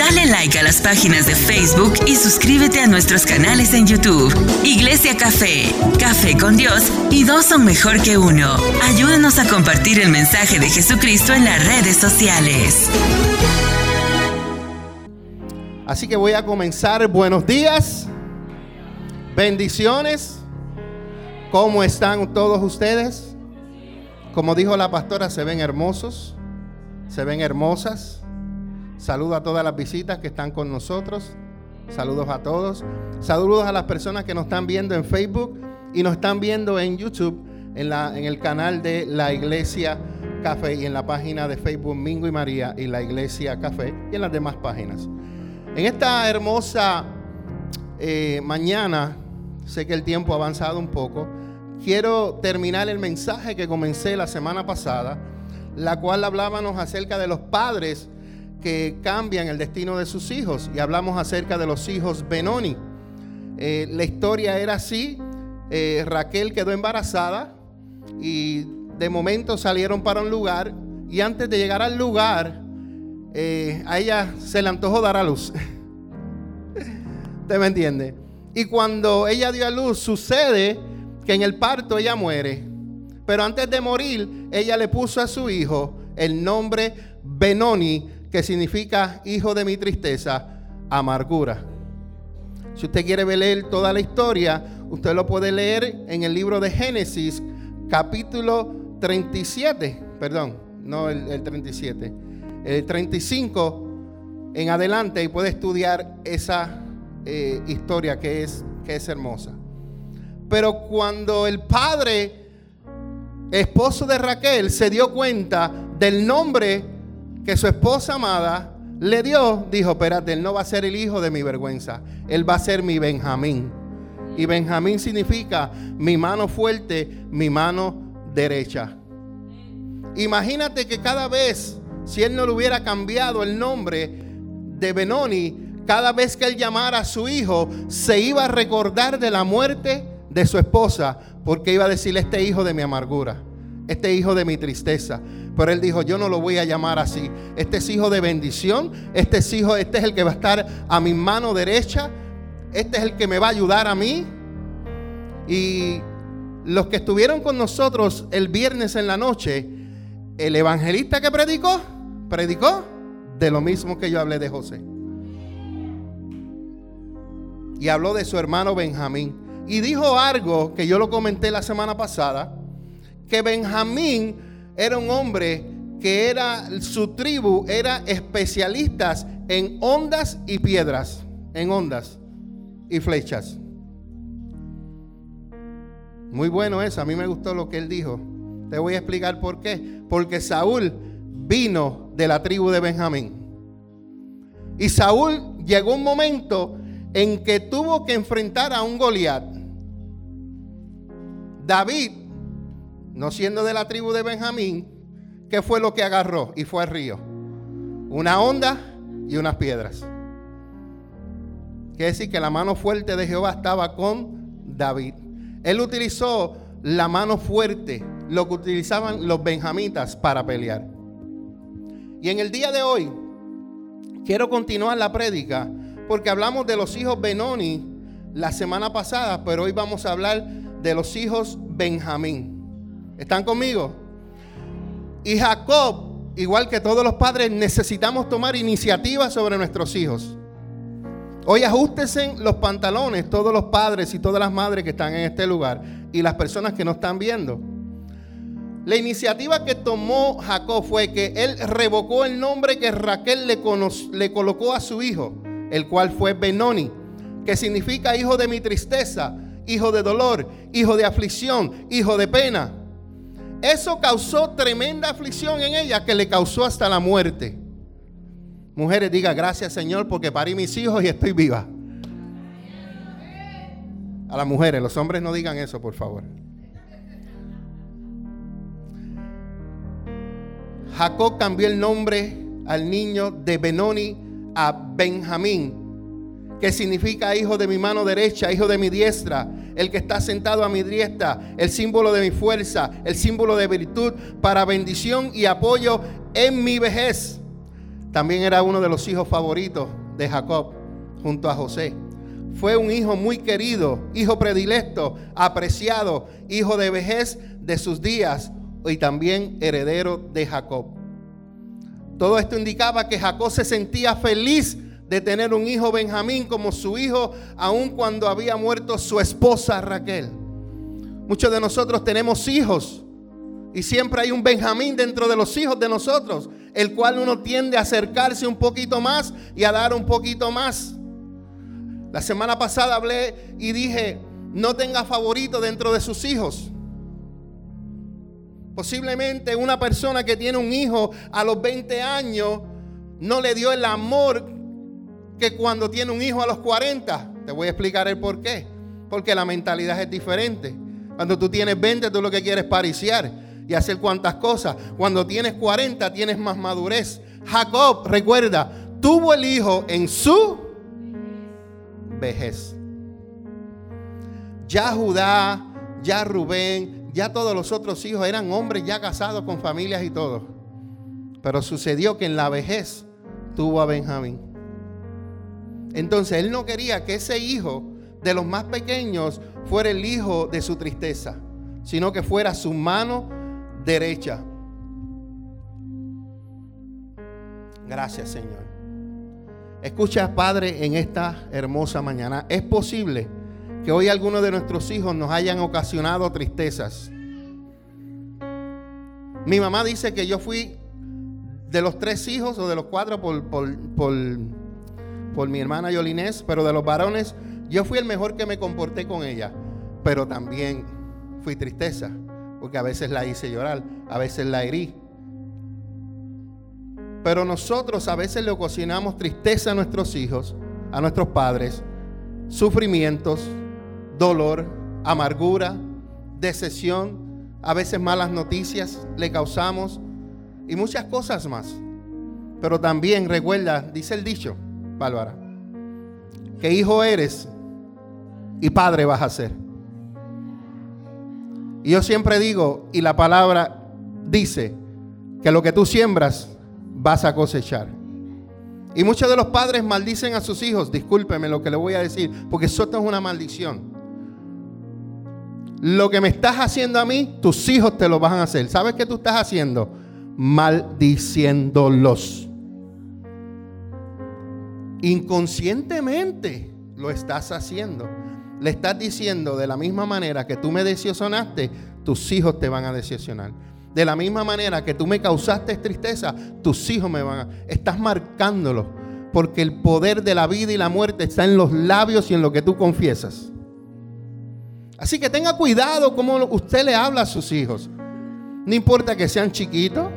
Dale like a las páginas de Facebook y suscríbete a nuestros canales en YouTube. Iglesia Café, Café con Dios y dos son mejor que uno. Ayúdanos a compartir el mensaje de Jesucristo en las redes sociales. Así que voy a comenzar. Buenos días. Bendiciones. ¿Cómo están todos ustedes? Como dijo la pastora, se ven hermosos, se ven hermosas. Saludo a todas las visitas que están con nosotros. Saludos a todos. Saludos a las personas que nos están viendo en Facebook y nos están viendo en YouTube, en, la, en el canal de la Iglesia Café y en la página de Facebook Mingo y María y la Iglesia Café y en las demás páginas. En esta hermosa eh, mañana, sé que el tiempo ha avanzado un poco, quiero terminar el mensaje que comencé la semana pasada, la cual hablábamos acerca de los padres que cambian el destino de sus hijos y hablamos acerca de los hijos Benoni. Eh, la historia era así, eh, Raquel quedó embarazada y de momento salieron para un lugar y antes de llegar al lugar, eh, a ella se le antojó dar a luz. ¿Usted me entiende? Y cuando ella dio a luz, sucede que en el parto ella muere. Pero antes de morir, ella le puso a su hijo el nombre Benoni, que significa hijo de mi tristeza, amargura. Si usted quiere leer toda la historia, usted lo puede leer en el libro de Génesis, capítulo 37, perdón, no el, 37, el 35 en adelante y puede estudiar esa eh, historia que es, que es hermosa. Pero cuando el padre, esposo de Raquel, se dio cuenta del nombre que su esposa amada le dio, dijo, espérate, él no va a ser el hijo de mi vergüenza, él va a ser mi Benjamín. Y Benjamín significa mi mano fuerte, mi mano derecha. Imagínate que cada vez, si él no le hubiera cambiado el nombre de Benoni, cada vez que él llamara a su hijo, se iba a recordar de la muerte de su esposa, porque iba a decirle, este hijo de mi amargura, este hijo de mi tristeza. Pero él dijo, yo no lo voy a llamar así. Este es hijo de bendición, este es hijo, este es el que va a estar a mi mano derecha, este es el que me va a ayudar a mí. Y los que estuvieron con nosotros el viernes en la noche, el evangelista que predicó, predicó de lo mismo que yo hablé de José. Y habló de su hermano Benjamín. Y dijo algo que yo lo comenté la semana pasada, que Benjamín era un hombre que era, su tribu era especialistas en ondas y piedras, en ondas y flechas. Muy bueno eso, a mí me gustó lo que él dijo. Te voy a explicar por qué. Porque Saúl vino de la tribu de Benjamín. Y Saúl llegó un momento en que tuvo que enfrentar a un Goliat. David, no siendo de la tribu de Benjamín, ¿qué fue lo que agarró? Y fue al río. Una onda y unas piedras. Quiere decir que la mano fuerte de Jehová estaba con David. Él utilizó la mano fuerte, lo que utilizaban los benjamitas para pelear. Y en el día de hoy, quiero continuar la prédica porque hablamos de los hijos Benoni la semana pasada, pero hoy vamos a hablar de los hijos Benjamín. ¿Están conmigo? Y Jacob, igual que todos los padres, necesitamos tomar iniciativa sobre nuestros hijos. Hoy ajustense los pantalones todos los padres y todas las madres que están en este lugar y las personas que no están viendo. La iniciativa que tomó Jacob fue que él revocó el nombre que Raquel le, le colocó a su hijo el cual fue Benoni, que significa hijo de mi tristeza, hijo de dolor, hijo de aflicción, hijo de pena. Eso causó tremenda aflicción en ella que le causó hasta la muerte. Mujeres, diga gracias Señor porque parí mis hijos y estoy viva. A las mujeres, los hombres no digan eso, por favor. Jacob cambió el nombre al niño de Benoni a Benjamín, que significa hijo de mi mano derecha, hijo de mi diestra, el que está sentado a mi diestra, el símbolo de mi fuerza, el símbolo de virtud para bendición y apoyo en mi vejez. También era uno de los hijos favoritos de Jacob junto a José. Fue un hijo muy querido, hijo predilecto, apreciado, hijo de vejez de sus días y también heredero de Jacob. Todo esto indicaba que Jacob se sentía feliz de tener un hijo Benjamín como su hijo, aun cuando había muerto su esposa Raquel. Muchos de nosotros tenemos hijos y siempre hay un Benjamín dentro de los hijos de nosotros, el cual uno tiende a acercarse un poquito más y a dar un poquito más. La semana pasada hablé y dije, no tenga favorito dentro de sus hijos. Posiblemente una persona que tiene un hijo a los 20 años no le dio el amor que cuando tiene un hijo a los 40. Te voy a explicar el por qué. Porque la mentalidad es diferente. Cuando tú tienes 20, tú lo que quieres es pariciar y hacer cuantas cosas. Cuando tienes 40, tienes más madurez. Jacob, recuerda, tuvo el hijo en su vejez. Ya Judá, ya Rubén, ya todos los otros hijos eran hombres ya casados con familias y todo. Pero sucedió que en la vejez tuvo a Benjamín. Entonces él no quería que ese hijo de los más pequeños fuera el hijo de su tristeza, sino que fuera su mano derecha. Gracias Señor. Escucha, Padre, en esta hermosa mañana. Es posible que hoy algunos de nuestros hijos nos hayan ocasionado tristezas. Mi mamá dice que yo fui de los tres hijos o de los cuatro por, por, por, mi hermana Yolinés, pero de los varones yo fui el mejor que me comporté con ella. Pero también fui tristeza, porque a veces la hice llorar, a veces la herí. Pero nosotros a veces le ocasionamos tristeza a nuestros hijos, a nuestros padres, sufrimientos, dolor, amargura, decepción, a veces malas noticias le causamos y muchas cosas más. Pero también recuerda, dice el dicho, Bárbara, que hijo eres y padre vas a ser. Y yo siempre digo, y la palabra dice, que lo que tú siembras, vas a cosechar. Y muchos de los padres maldicen a sus hijos, discúlpeme lo que le voy a decir, porque eso es una maldición. Lo que me estás haciendo a mí, tus hijos te lo van a hacer. ¿Sabes qué tú estás haciendo? Maldiciéndolos. Inconscientemente lo estás haciendo. Le estás diciendo de la misma manera que tú me decepcionaste, tus hijos te van a decepcionar. De la misma manera que tú me causaste tristeza, tus hijos me van a... Estás marcándolo. Porque el poder de la vida y la muerte está en los labios y en lo que tú confiesas. Así que tenga cuidado como usted le habla a sus hijos. No importa que sean chiquitos,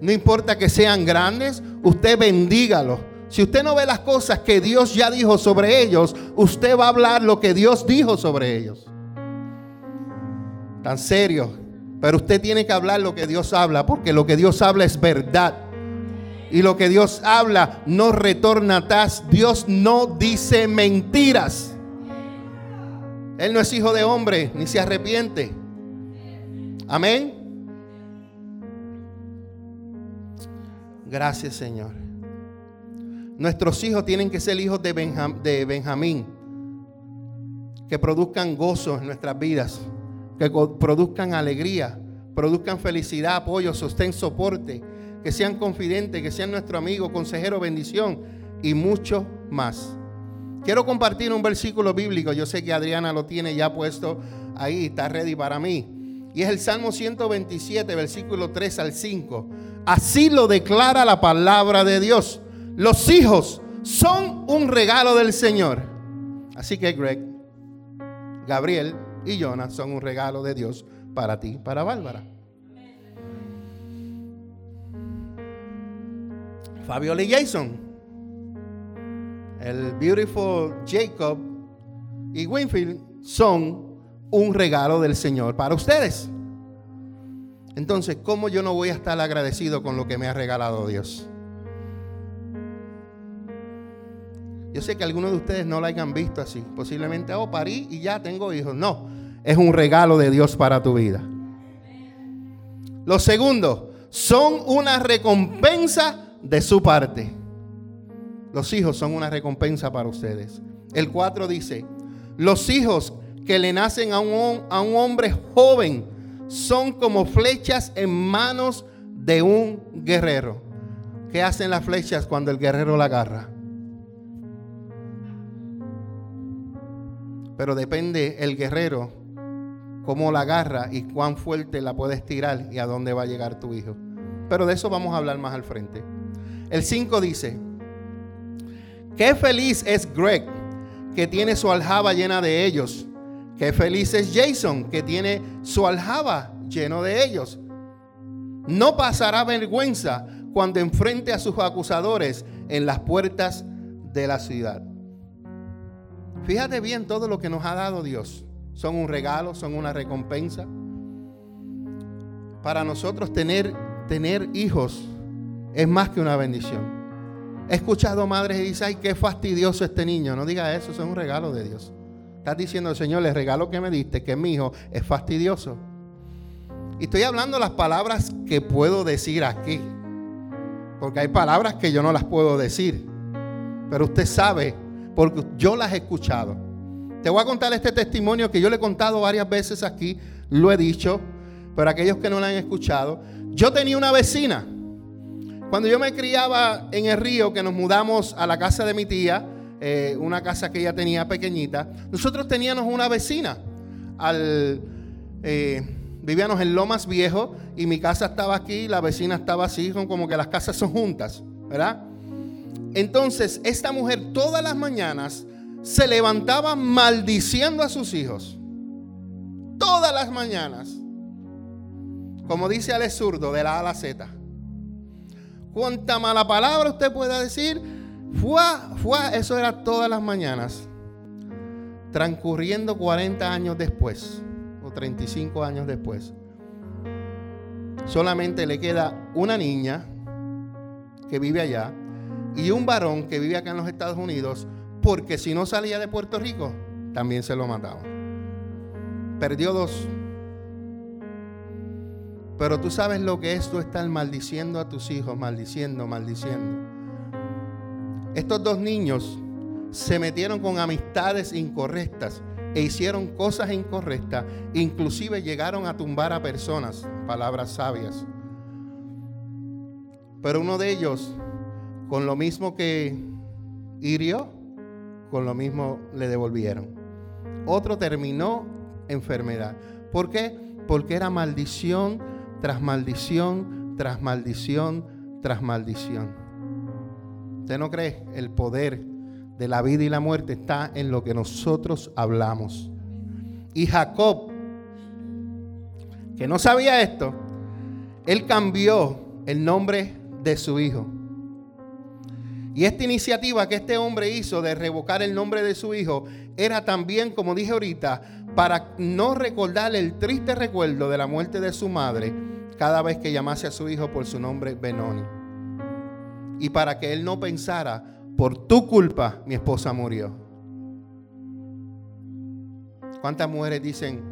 no importa que sean grandes, usted bendígalos. Si usted no ve las cosas que Dios ya dijo sobre ellos, usted va a hablar lo que Dios dijo sobre ellos. Tan serio pero usted tiene que hablar lo que Dios habla, porque lo que Dios habla es verdad. Y lo que Dios habla no retorna atrás. Dios no dice mentiras. Él no es hijo de hombre, ni se arrepiente. Amén. Gracias Señor. Nuestros hijos tienen que ser hijos de, de Benjamín, que produzcan gozo en nuestras vidas que produzcan alegría, produzcan felicidad, apoyo, sostén, soporte, que sean confidentes, que sean nuestro amigo, consejero, bendición y mucho más. Quiero compartir un versículo bíblico, yo sé que Adriana lo tiene ya puesto ahí, está ready para mí. Y es el Salmo 127, versículo 3 al 5. Así lo declara la palabra de Dios. Los hijos son un regalo del Señor. Así que Greg, Gabriel, y Jonas son un regalo de Dios para ti, para Bárbara. Fabiola y Jason, el Beautiful Jacob y Winfield son un regalo del Señor para ustedes. Entonces, ¿cómo yo no voy a estar agradecido con lo que me ha regalado Dios? Yo sé que algunos de ustedes no lo hayan visto así. Posiblemente, oh, parí y ya tengo hijos. No, es un regalo de Dios para tu vida. Lo segundo, son una recompensa de su parte. Los hijos son una recompensa para ustedes. El 4 dice, los hijos que le nacen a un, a un hombre joven son como flechas en manos de un guerrero. ¿Qué hacen las flechas cuando el guerrero la agarra? Pero depende el guerrero cómo la agarra y cuán fuerte la puedes tirar y a dónde va a llegar tu hijo. Pero de eso vamos a hablar más al frente. El 5 dice, qué feliz es Greg que tiene su aljaba llena de ellos. Qué feliz es Jason que tiene su aljaba lleno de ellos. No pasará vergüenza cuando enfrente a sus acusadores en las puertas de la ciudad. Fíjate bien todo lo que nos ha dado Dios. Son un regalo, son una recompensa. Para nosotros tener, tener hijos es más que una bendición. He escuchado madres y dicen, ay, qué fastidioso este niño. No diga eso, eso es un regalo de Dios. Estás diciendo, Señor, el regalo que me diste, que mi hijo es fastidioso. Y estoy hablando las palabras que puedo decir aquí. Porque hay palabras que yo no las puedo decir. Pero usted sabe porque yo las he escuchado. Te voy a contar este testimonio que yo le he contado varias veces aquí, lo he dicho, pero aquellos que no lo han escuchado, yo tenía una vecina. Cuando yo me criaba en el río, que nos mudamos a la casa de mi tía, eh, una casa que ella tenía pequeñita, nosotros teníamos una vecina. Al, eh, vivíamos en Lomas Viejo y mi casa estaba aquí, la vecina estaba así, como que las casas son juntas, ¿verdad? Entonces, esta mujer todas las mañanas se levantaba maldiciendo a sus hijos. Todas las mañanas. Como dice Ale Zurdo, de la A Z. Cuánta mala palabra usted pueda decir, fue, fue, eso era todas las mañanas. Transcurriendo 40 años después, o 35 años después, solamente le queda una niña que vive allá y un varón que vive acá en los Estados Unidos, porque si no salía de Puerto Rico, también se lo mataban. Perdió dos. Pero tú sabes lo que es tú estar maldiciendo a tus hijos, maldiciendo, maldiciendo. Estos dos niños se metieron con amistades incorrectas e hicieron cosas incorrectas, inclusive llegaron a tumbar a personas, palabras sabias. Pero uno de ellos con lo mismo que hirió, con lo mismo le devolvieron. Otro terminó enfermedad. ¿Por qué? Porque era maldición tras maldición, tras maldición, tras maldición. ¿Usted no cree? El poder de la vida y la muerte está en lo que nosotros hablamos. Y Jacob, que no sabía esto, él cambió el nombre de su hijo. Y esta iniciativa que este hombre hizo de revocar el nombre de su hijo era también, como dije ahorita, para no recordar el triste recuerdo de la muerte de su madre cada vez que llamase a su hijo por su nombre Benoni. Y para que él no pensara, por tu culpa mi esposa murió. ¿Cuántas mujeres dicen,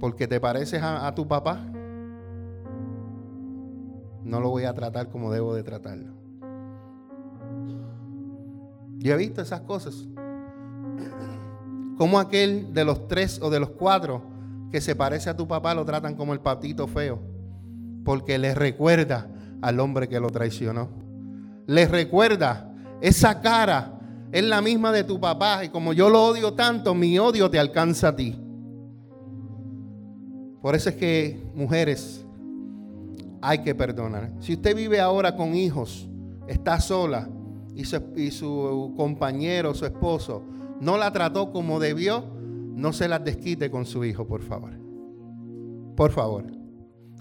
porque te pareces a, a tu papá? No lo voy a tratar como debo de tratarlo. Yo he visto esas cosas. Como aquel de los tres o de los cuatro que se parece a tu papá lo tratan como el patito feo. Porque les recuerda al hombre que lo traicionó. Les recuerda esa cara es la misma de tu papá. Y como yo lo odio tanto, mi odio te alcanza a ti. Por eso es que, mujeres, hay que perdonar. Si usted vive ahora con hijos, está sola, y su, compañero, su esposo, no la trató como debió, no se las desquite con su hijo, por favor. Por favor.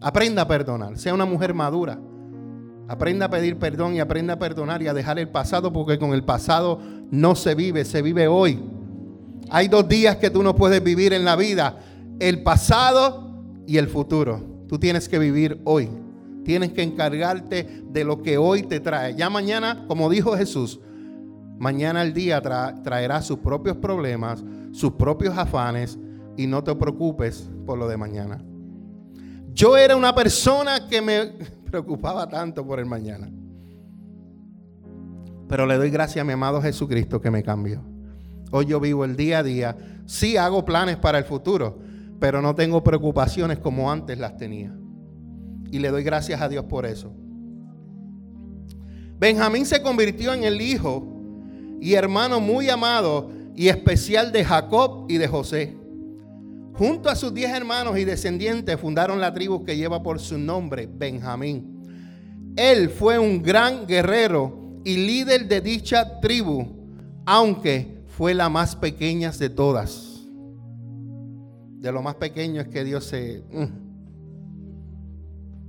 Aprenda a perdonar. Sea una mujer madura. Aprenda a pedir perdón y aprenda a perdonar y a dejar el pasado porque con el pasado no se vive, se vive hoy. Hay dos días que tú no puedes vivir en la vida. El pasado y el futuro. Tú tienes que vivir hoy. Tienes que encargarte de lo que hoy te trae. Ya mañana, como dijo Jesús, mañana el día traerá sus propios problemas, sus propios afanes y no te preocupes por lo de mañana. Yo era una persona que me preocupaba tanto por el mañana. Pero le doy gracias a mi amado Jesucristo que me cambió. Hoy yo vivo el día a día. Sí hago planes para el futuro, pero no tengo preocupaciones como antes las tenía. Y le doy gracias a Dios por eso. Benjamín se convirtió en el hijo y hermano muy amado y especial de Jacob y de José. Junto a sus diez hermanos y descendientes fundaron la tribu que lleva por su nombre Benjamín. Él fue un gran guerrero y líder de dicha tribu, aunque fue la más pequeña de todas. De lo más pequeño es que Dios se, mm,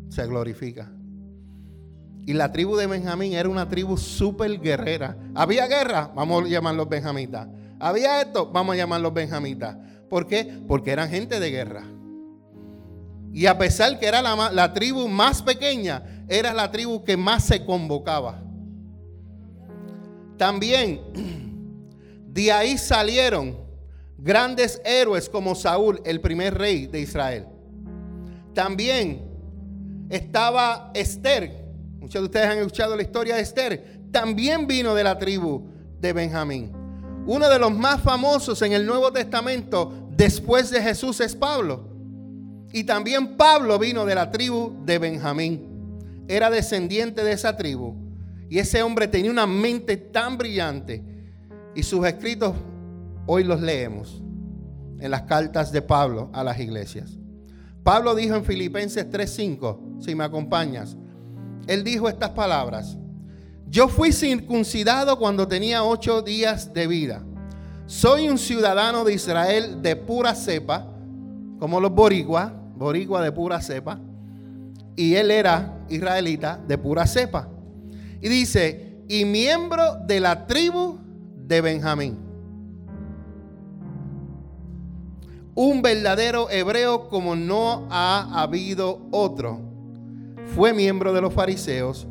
se glorifica. Y la tribu de Benjamín era una tribu súper guerrera. Había guerra, vamos a llamarlos benjamitas. Había esto, vamos a llamarlos benjamitas. ¿Por qué? Porque eran gente de guerra. Y a pesar que era la, la tribu más pequeña, era la tribu que más se convocaba. También de ahí salieron grandes héroes como Saúl, el primer rey de Israel. También estaba Esther, Muchos de ustedes han escuchado la historia de Esther. También vino de la tribu de Benjamín. Uno de los más famosos en el Nuevo Testamento después de Jesús es Pablo. Y también Pablo vino de la tribu de Benjamín. Era descendiente de esa tribu. Y ese hombre tenía una mente tan brillante. Y sus escritos hoy los leemos en las cartas de Pablo a las iglesias. Pablo dijo en Filipenses 3:5, si me acompañas, él dijo estas palabras. Yo fui circuncidado cuando tenía ocho días de vida. Soy un ciudadano de Israel de pura cepa, como los boricua, boricua de pura cepa. Y él era israelita de pura cepa. Y dice, y miembro de la tribu de Benjamín. Un verdadero hebreo como no ha habido otro fue miembro de los fariseos,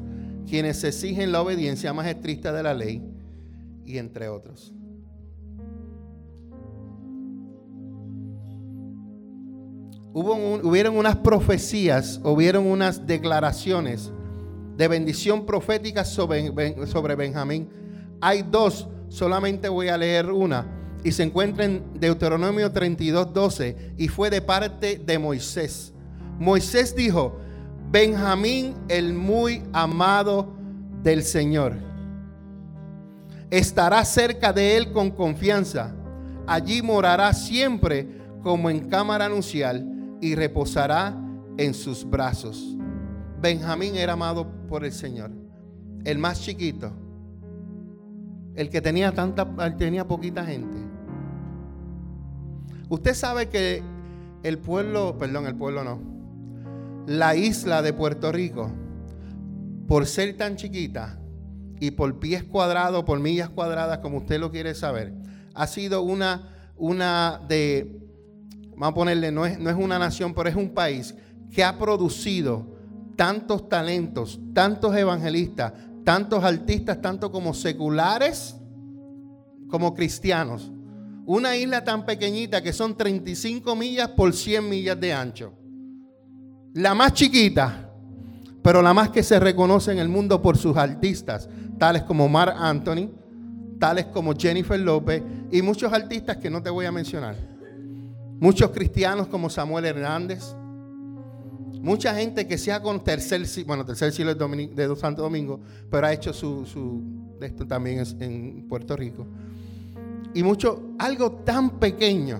quienes exigen la obediencia más estricta de la ley, y entre otros. Hubo hubieron unas profecías, hubieron unas declaraciones de bendición profética sobre, sobre Benjamín. Hay dos, solamente voy a leer una. Y se encuentra en Deuteronomio 32, 12. Y fue de parte de Moisés. Moisés dijo, Benjamín el muy amado del Señor. Estará cerca de él con confianza. Allí morará siempre como en cámara nupcial y reposará en sus brazos. Benjamín era amado por el Señor, el más chiquito, el que tenía tanta, tenía poquita gente. Usted sabe que el pueblo, perdón, el pueblo no la isla de Puerto Rico, por ser tan chiquita y por pies cuadrados, por millas cuadradas, como usted lo quiere saber, ha sido una, una de, vamos a ponerle, no es, no es una nación, pero es un país que ha producido tantos talentos, tantos evangelistas, tantos artistas, tanto como seculares como cristianos. Una isla tan pequeñita que son 35 millas por 100 millas de ancho la más chiquita, pero la más que se reconoce en el mundo por sus artistas, tales como Mark Anthony, tales como Jennifer López y muchos artistas que no te voy a mencionar. Muchos cristianos como Samuel Hernández. Mucha gente que sea con tercer, bueno, tercer siglo de Santo Domingo, pero ha hecho su, su esto también en Puerto Rico. Y mucho, algo tan pequeño.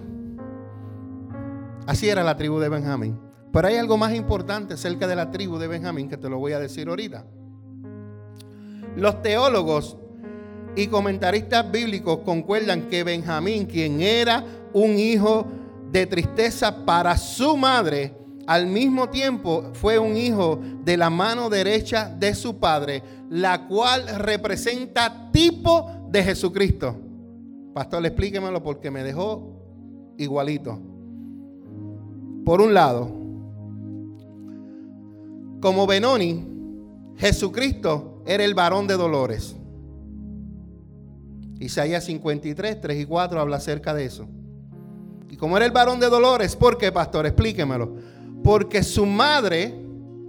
Así era la tribu de Benjamín. Pero hay algo más importante acerca de la tribu de Benjamín que te lo voy a decir ahorita. Los teólogos y comentaristas bíblicos concuerdan que Benjamín, quien era un hijo de tristeza para su madre, al mismo tiempo fue un hijo de la mano derecha de su padre, la cual representa tipo de Jesucristo. Pastor, explíquemelo porque me dejó igualito. Por un lado, como Benoni, Jesucristo era el varón de dolores. Isaías 53, 3 y 4 habla acerca de eso. Y como era el varón de dolores, ¿por qué, pastor? Explíquemelo. Porque su madre,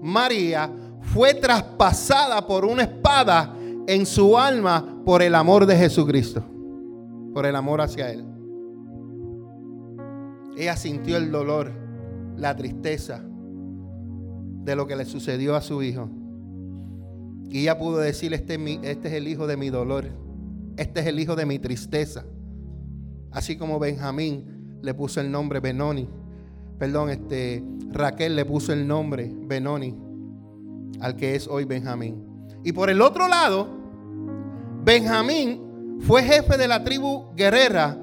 María, fue traspasada por una espada en su alma por el amor de Jesucristo, por el amor hacia Él. Ella sintió el dolor, la tristeza de lo que le sucedió a su hijo. Y ella pudo decir, este, este es el hijo de mi dolor, este es el hijo de mi tristeza. Así como Benjamín le puso el nombre Benoni, perdón, este, Raquel le puso el nombre Benoni al que es hoy Benjamín. Y por el otro lado, Benjamín fue jefe de la tribu guerrera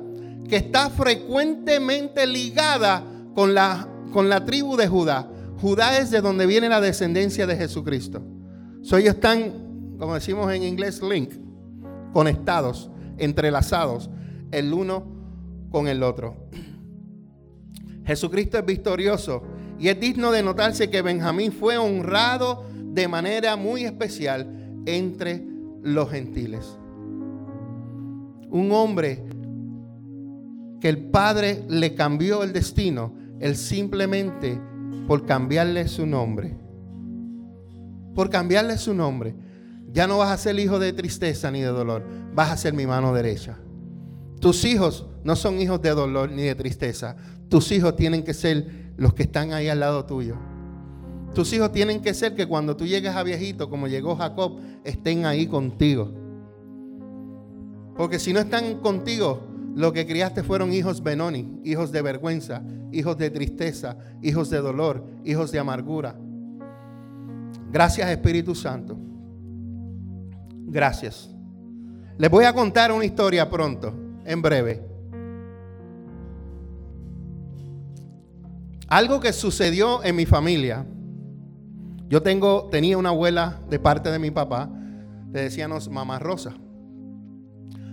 que está frecuentemente ligada con la, con la tribu de Judá. Judá es de donde viene la descendencia de Jesucristo. So, ellos están, como decimos en inglés, link, conectados, entrelazados, el uno con el otro. Jesucristo es victorioso y es digno de notarse que Benjamín fue honrado de manera muy especial entre los gentiles. Un hombre que el Padre le cambió el destino, él simplemente por cambiarle su nombre. Por cambiarle su nombre. Ya no vas a ser hijo de tristeza ni de dolor, vas a ser mi mano derecha. Tus hijos no son hijos de dolor ni de tristeza. Tus hijos tienen que ser los que están ahí al lado tuyo. Tus hijos tienen que ser que cuando tú llegues a viejito, como llegó Jacob, estén ahí contigo. Porque si no están contigo, lo que criaste fueron hijos Benoni, hijos de vergüenza, hijos de tristeza, hijos de dolor, hijos de amargura. Gracias Espíritu Santo. Gracias. Les voy a contar una historia pronto, en breve. Algo que sucedió en mi familia yo tengo, tenía una abuela de parte de mi papá, le decíamos Mamá Rosa.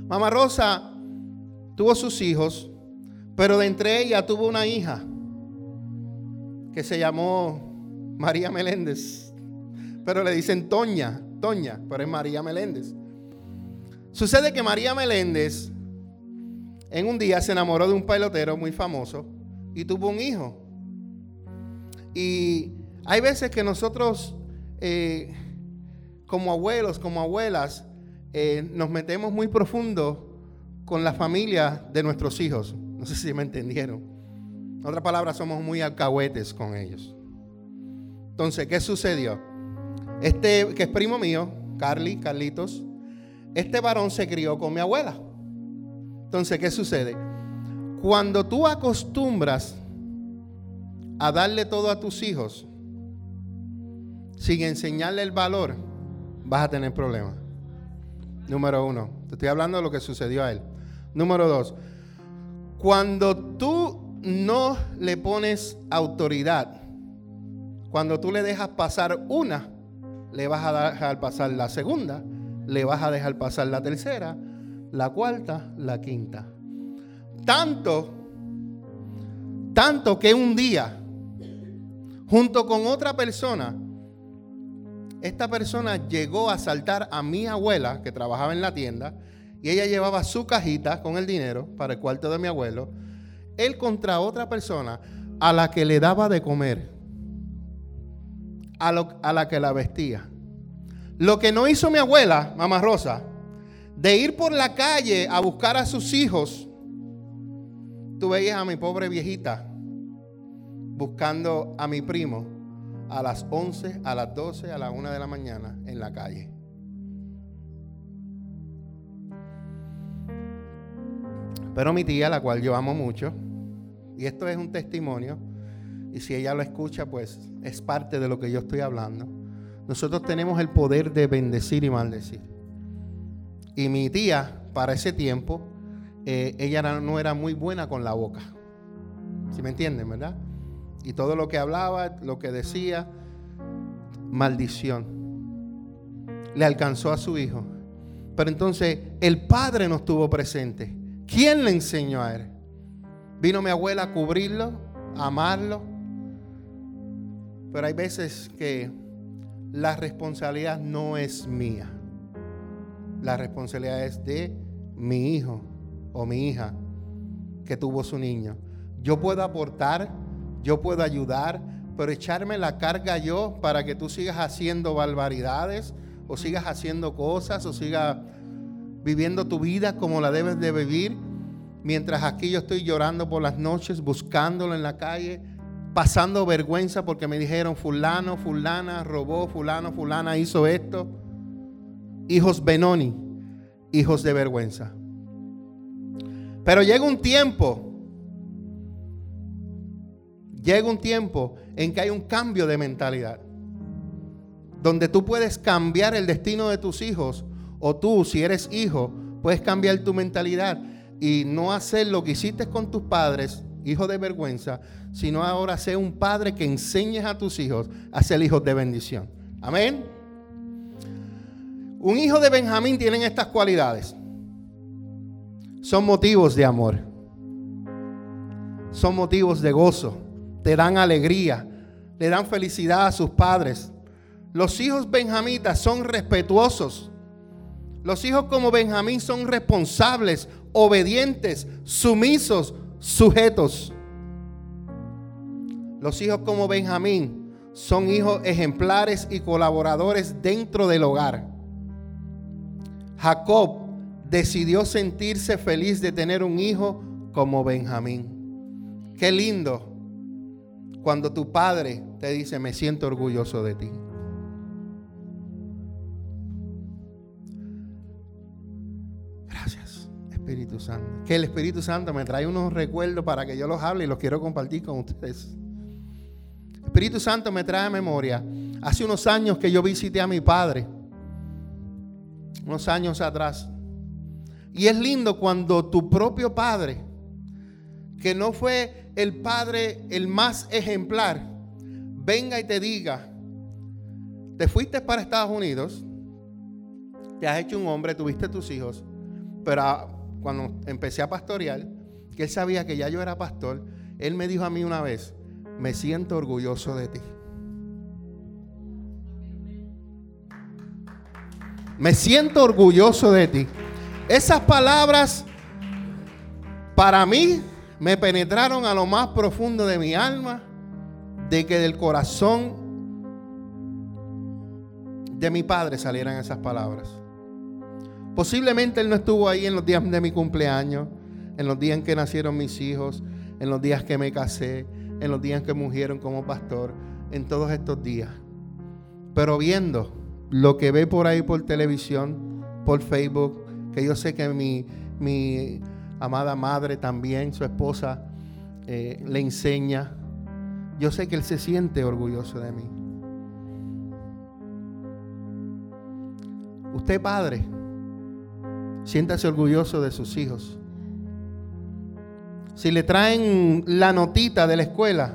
Mamá Rosa tuvo sus hijos, pero de entre ellas tuvo una hija que se llamó María Meléndez. Pero le dicen Toña, Toña, pero es María Meléndez. Sucede que María Meléndez en un día se enamoró de un pelotero muy famoso y tuvo un hijo. Y hay veces que nosotros, eh, como abuelos, como abuelas, eh, nos metemos muy profundo con la familia de nuestros hijos. No sé si me entendieron. En otras palabras, somos muy alcahuetes con ellos. Entonces, ¿qué sucedió? Este, que es primo mío, Carly, Carlitos, este varón se crió con mi abuela. Entonces, ¿qué sucede? Cuando tú acostumbras a darle todo a tus hijos, sin enseñarle el valor, vas a tener problemas. Número uno, te estoy hablando de lo que sucedió a él. Número dos, cuando tú no le pones autoridad, cuando tú le dejas pasar una, le vas a dejar pasar la segunda, le vas a dejar pasar la tercera, la cuarta, la quinta. Tanto, tanto que un día, junto con otra persona, esta persona llegó a asaltar a mi abuela, que trabajaba en la tienda, y ella llevaba su cajita con el dinero para el cuarto de mi abuelo, él contra otra persona a la que le daba de comer, a, la que la vestía. Lo que no hizo mi abuela, mamá Rosa, de ir por la calle a buscar a sus hijos, tú veías a mi pobre viejita buscando a mi primo a las 11, a las 12, a la 1 de la mañana en la calle. Pero mi tía, la cual yo amo mucho, y esto es un testimonio, y si ella lo escucha, pues es parte de lo que yo estoy hablando. Nosotros tenemos el poder de bendecir y maldecir. Y mi tía, para ese tiempo, eh, ella no era muy buena con la boca. ¿Sí me entienden, verdad? Y todo lo que hablaba, lo que decía, maldición. Le alcanzó a su hijo. Pero entonces el padre no estuvo presente. ¿Quién le enseñó a él? Vino mi abuela a cubrirlo, a amarlo. Pero hay veces que la responsabilidad no es mía. La responsabilidad es de mi hijo o mi hija que tuvo su niño. Yo puedo aportar yo puedo ayudar, pero echarme la carga yo para que tú sigas haciendo barbaridades o sigas haciendo cosas, o sigas viviendo tu vida como la debes de vivir, mientras aquí yo estoy llorando por las noches, buscándolo en la calle, pasando vergüenza porque me dijeron fulano, fulana robó, fulano, fulana hizo esto. Hijos Benoni, hijos de vergüenza. Pero llega un tiempo, llega un tiempo en que hay un cambio de mentalidad, donde tú puedes cambiar el destino de tus hijos, o tú, si eres hijo, puedes cambiar tu mentalidad y no hacer lo que hiciste con tus padres, hijo de vergüenza, sino ahora ser un padre que enseñes a tus hijos a ser hijos de bendición. Amén. Un hijo de Benjamín tiene estas cualidades. Son motivos de amor. Son motivos de gozo. Te dan alegría. Le dan felicidad a sus padres. Los hijos benjamitas son respetuosos. Los hijos como Benjamín son responsables, obedientes, sumisos, sujetos. Los hijos como Benjamín son hijos ejemplares y colaboradores dentro del hogar. Jacob decidió sentirse feliz de tener un hijo como Benjamín. Qué lindo cuando tu padre te dice, me siento orgulloso de ti. Espíritu Santo. Que el Espíritu Santo me trae unos recuerdos para que yo los hable y los quiero compartir con ustedes. Espíritu Santo me trae a memoria. Hace unos años que yo visité a mi padre. Unos años atrás. Y es lindo cuando tu propio padre, que no fue el padre el más ejemplar, venga y te diga, te fuiste para Estados Unidos, te has hecho un hombre, tuviste tus hijos, pero cuando empecé a pastorear, que él sabía que ya yo era pastor, él me dijo a mí una vez, me siento orgulloso de ti. Me siento orgulloso de ti. Esas palabras para mí me penetraron a lo más profundo de mi alma, de que del corazón de mi padre salieran esas palabras. Posiblemente él no estuvo ahí en los días de mi cumpleaños, en los días en que nacieron mis hijos, en los días que me casé, en los días que murieron como pastor, en todos estos días. Pero viendo lo que ve por ahí por televisión, por Facebook, que yo sé que mi, mi amada madre también, su esposa, eh, le enseña, yo sé que él se siente orgulloso de mí. Usted padre, siéntase orgulloso de sus hijos. Si le traen la notita de la escuela,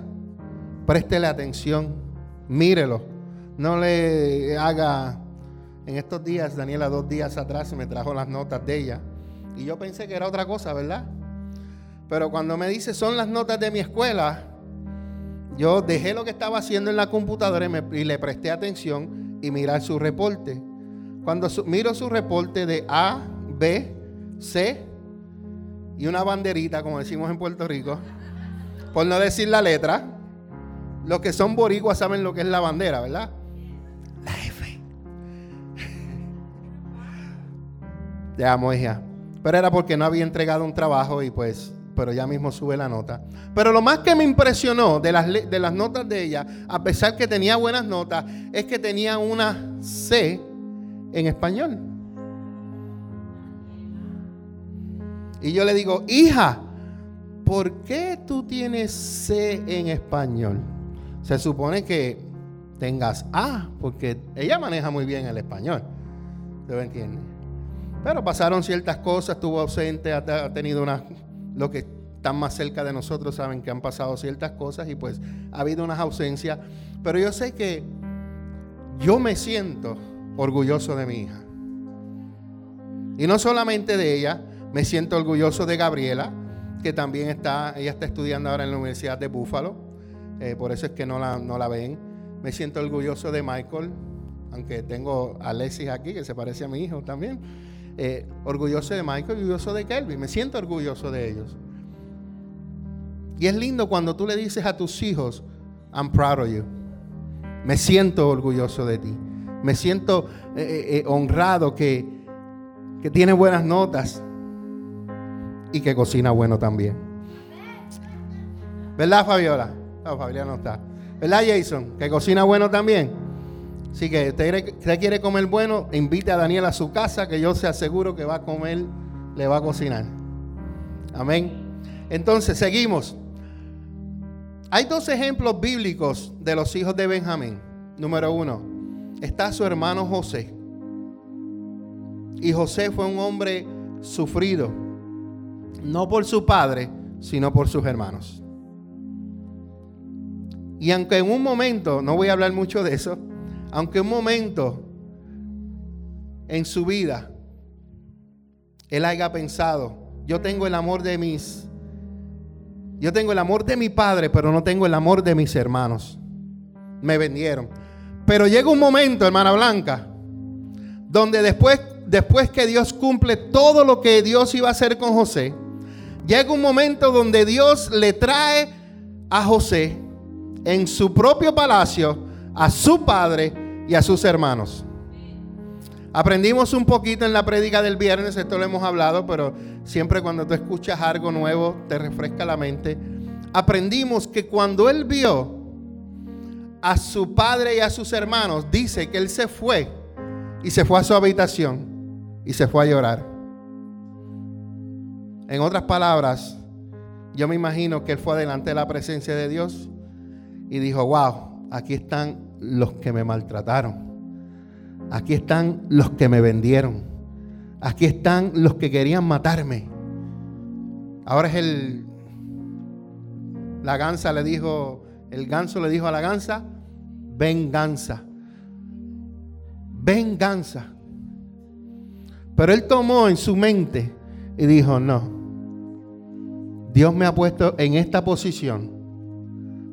préstele atención, mírelo. No le haga. En estos días, Daniela, dos días atrás, me trajo las notas de ella. Y yo pensé que era otra cosa, ¿verdad? Pero cuando me dice son las notas de mi escuela, yo dejé lo que estaba haciendo en la computadora y, le presté atención y mirar su reporte. Cuando miro su reporte de A, B, C, y una banderita, como decimos en Puerto Rico, por no decir la letra. Los que son boricuas saben lo que es la bandera, ¿verdad? La F. Te amo, hija. Pero era porque no había entregado un trabajo y pues, pero ya mismo sube la nota. Pero lo más que me impresionó de las, de las notas de ella, a pesar que tenía buenas notas, es que tenía una C en español. Y yo le digo, hija, ¿por qué tú tienes C en español? Se supone que tengas A, porque ella maneja muy bien el español. ¿Te entiendes? Pero pasaron ciertas cosas, estuvo ausente, ha, tenido una. Lo que están más cerca de nosotros saben que han pasado ciertas cosas y pues ha habido unas ausencias. Pero yo sé que yo me siento orgulloso de mi hija. Y no solamente de ella, me siento orgulloso de Gabriela, que también está, ella está estudiando ahora en la Universidad de Buffalo, eh, por eso es que no la, no la ven. Me siento orgulloso de Michael, aunque tengo a Alexis aquí, que se parece a mi hijo también. Eh, orgulloso de Michael, orgulloso de Kelvin, me siento orgulloso de ellos. Y es lindo cuando tú le dices a tus hijos, I'm proud of you. Me siento orgulloso de ti. me siento eh, eh, honrado que, que tiene buenas notas y que cocina bueno también. ¿Verdad, Fabiola? No, Fabiola no está. ¿Verdad, Jason? Que cocina bueno también. Así que usted, usted quiere comer bueno, invite a Daniel a su casa, que yo se aseguro que va a comer, le va a cocinar. Amén. Entonces, seguimos. Hay dos ejemplos bíblicos de los hijos de Benjamín. Número uno, está su hermano José. Y José fue un hombre sufrido, no por su padre, sino por sus hermanos. Y aunque en un momento, no voy a hablar mucho de eso, aunque un momento en su vida él haya pensado, yo tengo el amor de mis, yo tengo el amor de mi padre, pero no tengo el amor de mis hermanos. Me vendieron. Pero llega un momento, hermana Blanca, donde después, después que Dios cumple todo lo que Dios iba a hacer con José, llega un momento donde Dios le trae a José en su propio palacio a su padre y a sus hermanos. Aprendimos un poquito en la prédica del viernes, esto lo hemos hablado, pero siempre cuando tú escuchas algo nuevo te refresca la mente. Aprendimos que cuando él vio a su padre y a sus hermanos, dice que él se fue y se fue a su habitación y se fue a llorar. En otras palabras, yo me imagino que él fue adelante de la presencia de Dios y dijo, wow, aquí están los que me maltrataron. Aquí están los que me vendieron. Aquí están los que querían matarme. Ahora es el... La gansa le dijo, el ganso le dijo a la gansa, venganza. Venganza. Pero él tomó en su mente y dijo, no, Dios me ha puesto en esta posición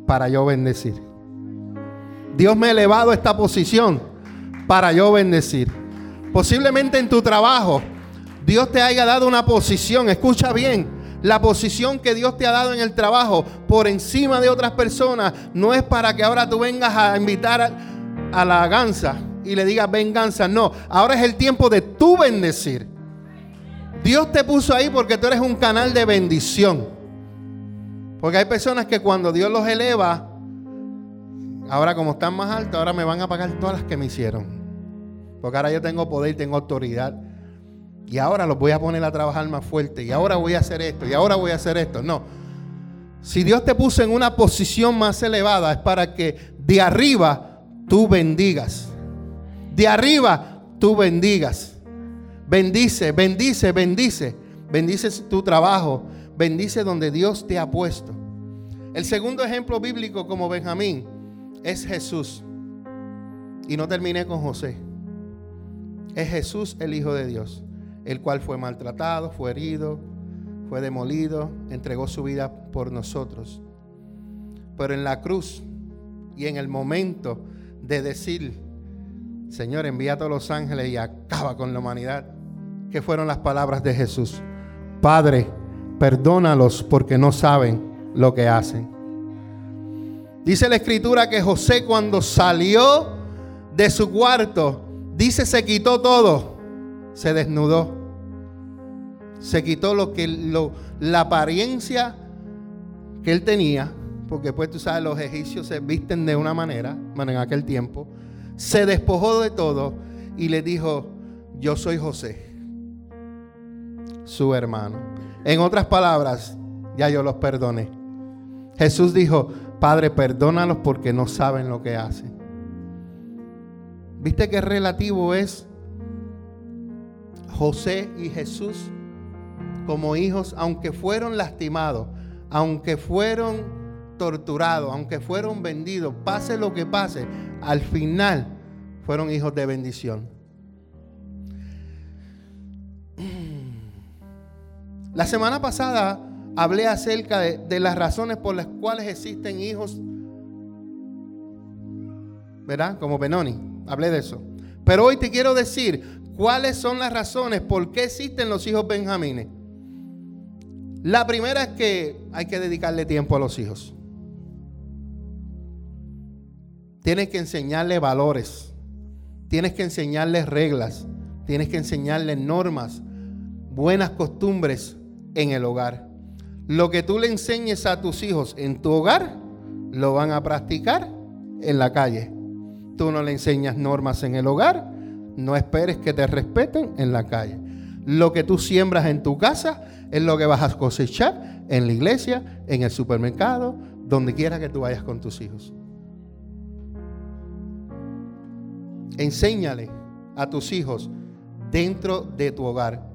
para yo bendecir. Dios me ha elevado a esta posición para yo bendecir. Posiblemente en tu trabajo, Dios te haya dado una posición, escucha bien, la posición que Dios te ha dado en el trabajo por encima de otras personas no es para que ahora tú vengas a invitar a, la ganza y le digas venganza, no, ahora es el tiempo de tu bendecir. Dios te puso ahí porque tú eres un canal de bendición. Porque hay personas que cuando Dios los eleva, ahora como están más altos, ahora me van a pagar todas las que me hicieron. Porque ahora yo tengo poder, tengo autoridad. Y ahora los voy a poner a trabajar más fuerte. Y ahora voy a hacer esto. Y ahora voy a hacer esto. No. Si Dios te puso en una posición más elevada es para que de arriba tú bendigas. De arriba tú bendigas. Bendice, bendice, bendice. Bendice tu trabajo. Bendice donde Dios te ha puesto. El segundo ejemplo bíblico como Benjamín es Jesús. Y no terminé con José. Es Jesús el Hijo de Dios, el cual fue maltratado, fue herido, fue demolido, entregó su vida por nosotros. Pero en la cruz y en el momento de decir, Señor, envía a todos los ángeles y acaba con la humanidad, que fueron las palabras de Jesús. Padre, perdónalos porque no saben lo que hacen. Dice la escritura que José cuando salió de su cuarto, dice se quitó todo, se desnudó. Se quitó lo que la apariencia que él tenía, porque pues tú sabes, los egipcios se visten de una manera, bueno, en aquel tiempo, se despojó de todo y le dijo, yo soy José, su hermano. En otras palabras, ya yo los perdoné. Jesús dijo, Padre, perdónalos porque no saben lo que hacen. ¿Viste qué relativo es José y Jesús como hijos, aunque fueron lastimados, aunque fueron torturados, aunque fueron vendidos, pase lo que pase, al final fueron hijos de bendición. La semana pasada hablé acerca de, las razones por las cuales existen hijos, ¿verdad? Como Benoni, hablé de eso. Pero hoy te quiero decir cuáles son las razones por qué existen los hijos benjamines. La primera es que hay que dedicarle tiempo a los hijos. Tienes que enseñarle valores. tienes que enseñarles reglas, tienes que enseñarles normas, buenas costumbres en el hogar. Lo que tú le enseñes a tus hijos en tu hogar, lo van a practicar en la calle. Tú no le enseñas normas en el hogar, no esperes que te respeten en la calle. Lo que tú siembras en tu casa es lo que vas a cosechar en la iglesia, en el supermercado, donde quiera que tú vayas con tus hijos. Enséñale a tus hijos dentro de tu hogar.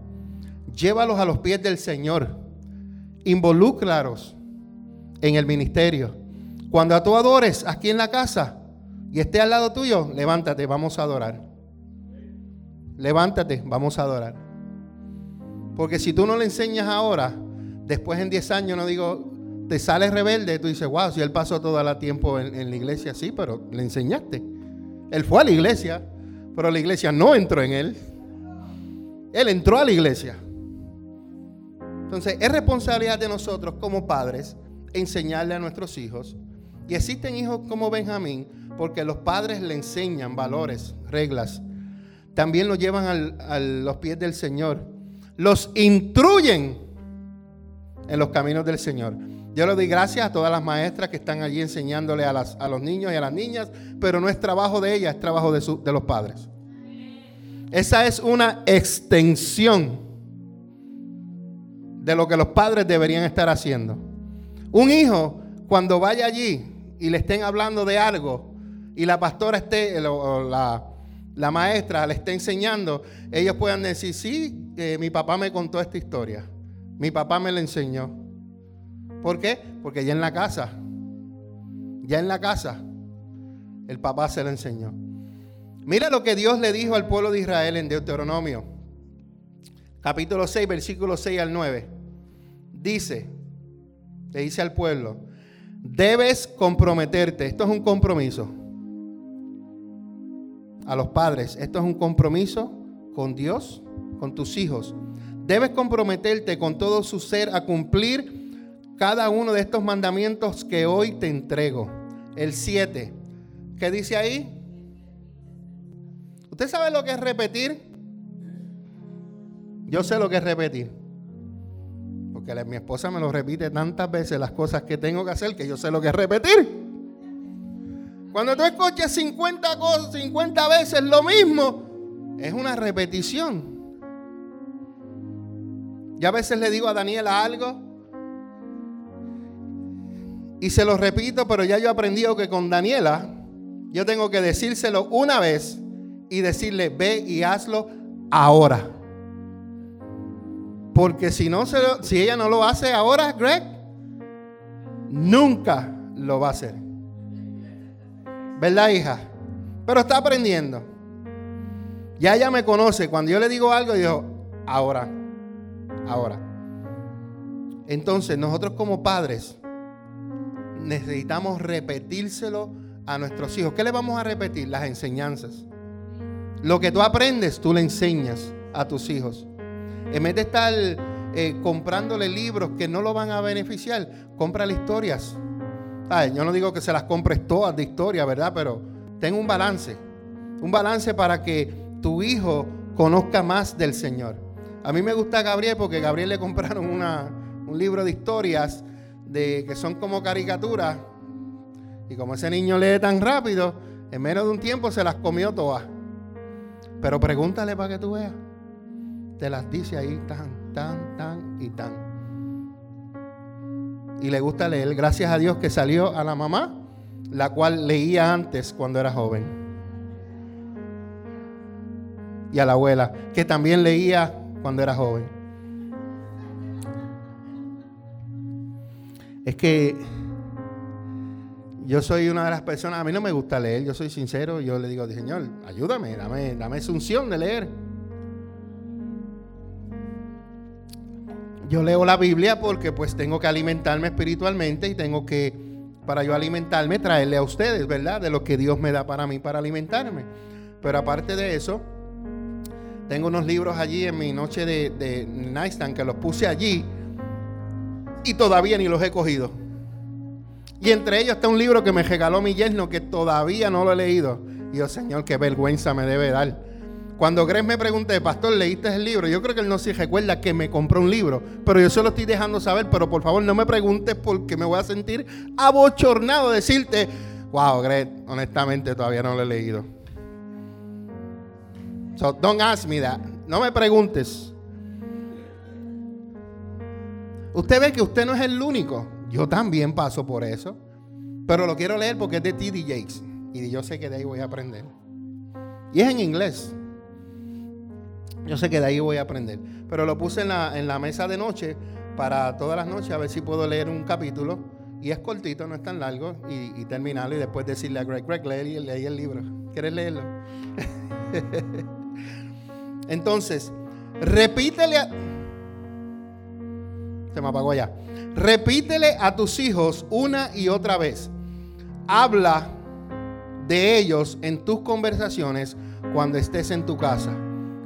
Llévalos a los pies del Señor. Involúcralos en el ministerio. Cuando tú adores aquí en la casa y esté al lado tuyo, levántate, vamos a adorar. Levántate, vamos a adorar. Porque si tú no le enseñas ahora, después en 10 años, no digo, te sales rebelde, tú dices, wow, si él pasó todo el tiempo en, en la iglesia, sí, pero le enseñaste. Él fue a la iglesia, pero la iglesia no entró en él. Él entró a la iglesia. Entonces, es responsabilidad de nosotros como padres enseñarle a nuestros hijos. Y existen hijos como Benjamín, porque los padres le enseñan valores, reglas. También los llevan a los pies del Señor. Los instruyen en los caminos del Señor. Yo le doy gracias a todas las maestras que están allí enseñándole a, las, a los niños y a las niñas, pero no es trabajo de ellas, es trabajo de, de los padres. Esa es una extensión de lo que los padres deberían estar haciendo. Un hijo, cuando vaya allí y le estén hablando de algo y la pastora esté, o la, la maestra le esté enseñando, ellos puedan decir, sí, mi papá me contó esta historia, mi papá me la enseñó. ¿Por qué? Porque ya en la casa, ya en la casa, el papá se lo enseñó. Mira lo que Dios le dijo al pueblo de Israel en Deuteronomio, capítulo 6, versículo 6 al 9. Dice, le dice al pueblo, debes comprometerte, esto es un compromiso. A los padres, esto es un compromiso con Dios, con tus hijos. Debes comprometerte con todo su ser a cumplir cada uno de estos mandamientos que hoy te entrego. El 7. ¿Qué dice ahí? ¿Usted sabe lo que es repetir? Yo sé lo que es repetir. Porque mi esposa me lo repite tantas veces las cosas que tengo que hacer que yo sé lo que es repetir. Cuando tú escuchas 50 cosas, 50 veces lo mismo, es una repetición. Ya a veces le digo a Daniela algo y se lo repito, pero ya yo he aprendido que con Daniela yo tengo que decírselo una vez y decirle, ve y hazlo ahora. Porque si, no se si ella no lo hace ahora, Greg, nunca lo va a hacer. ¿Verdad, hija? Pero está aprendiendo. Ya ella me conoce. Cuando yo le digo algo, digo, ahora, ahora. Entonces, nosotros como padres necesitamos repetírselo a nuestros hijos. ¿Qué le vamos a repetir? Las enseñanzas. Lo que tú aprendes, tú le enseñas a tus hijos. En vez de estar eh, comprándole libros que no lo van a beneficiar, cómprale historias. yo no digo que se las compres todas de historia, ¿verdad? Pero ten un balance. Un balance para que tu hijo conozca más del Señor. A mí me gusta Gabriel porque Gabriel le compraron un libro de historias de que son como caricaturas. Y como ese niño lee tan rápido, en menos de un tiempo se las comió todas. Pero pregúntale para que tú veas. Te las dice ahí tan, tan, tan y tan. Y le gusta leer. Gracias a Dios que salió a la mamá, la cual leía antes cuando era joven. Y a la abuela, que también leía cuando era joven. Es que yo soy una de las personas, a mí no me gusta leer, yo soy sincero, yo le digo, Señor, ayúdame, dame, dame esa unción de leer. Yo leo la Biblia porque pues tengo que alimentarme espiritualmente y tengo que, para yo alimentarme, traerle a ustedes, ¿verdad? De lo que Dios me da para mí para alimentarme. Pero aparte de eso, tengo unos libros allí en mi noche de, de nightstand que los puse allí y todavía ni los he cogido. Y entre ellos está un libro que me regaló mi yerno que todavía no lo he leído. Y yo, Señor, qué vergüenza me debe dar. Cuando Greg me pregunté, pastor, ¿leíste el libro? Yo creo que él no se recuerda que me compró un libro, pero yo se lo estoy dejando saber, pero por favor no me preguntes porque me voy a sentir abochornado decirte, wow, Greg, honestamente todavía no lo he leído. So don't ask me that. No me preguntes. Usted ve que usted no es el único. Yo también paso por eso. Pero lo quiero leer porque es de T.D. Jakes. Y yo sé que de ahí voy a aprender. Y es en inglés. Yo sé que de ahí voy a aprender. Pero lo puse en la, en la mesa de noche para todas las noches a ver si puedo leer un capítulo. Y es cortito, no es tan largo. Y, terminarlo y después decirle a Greg, Greg, leí, leí el libro. ¿Quieres leerlo? Entonces, repítele a... Se me apagó ya. Repítele a tus hijos una y otra vez. Habla de ellos en tus conversaciones cuando estés en tu casa.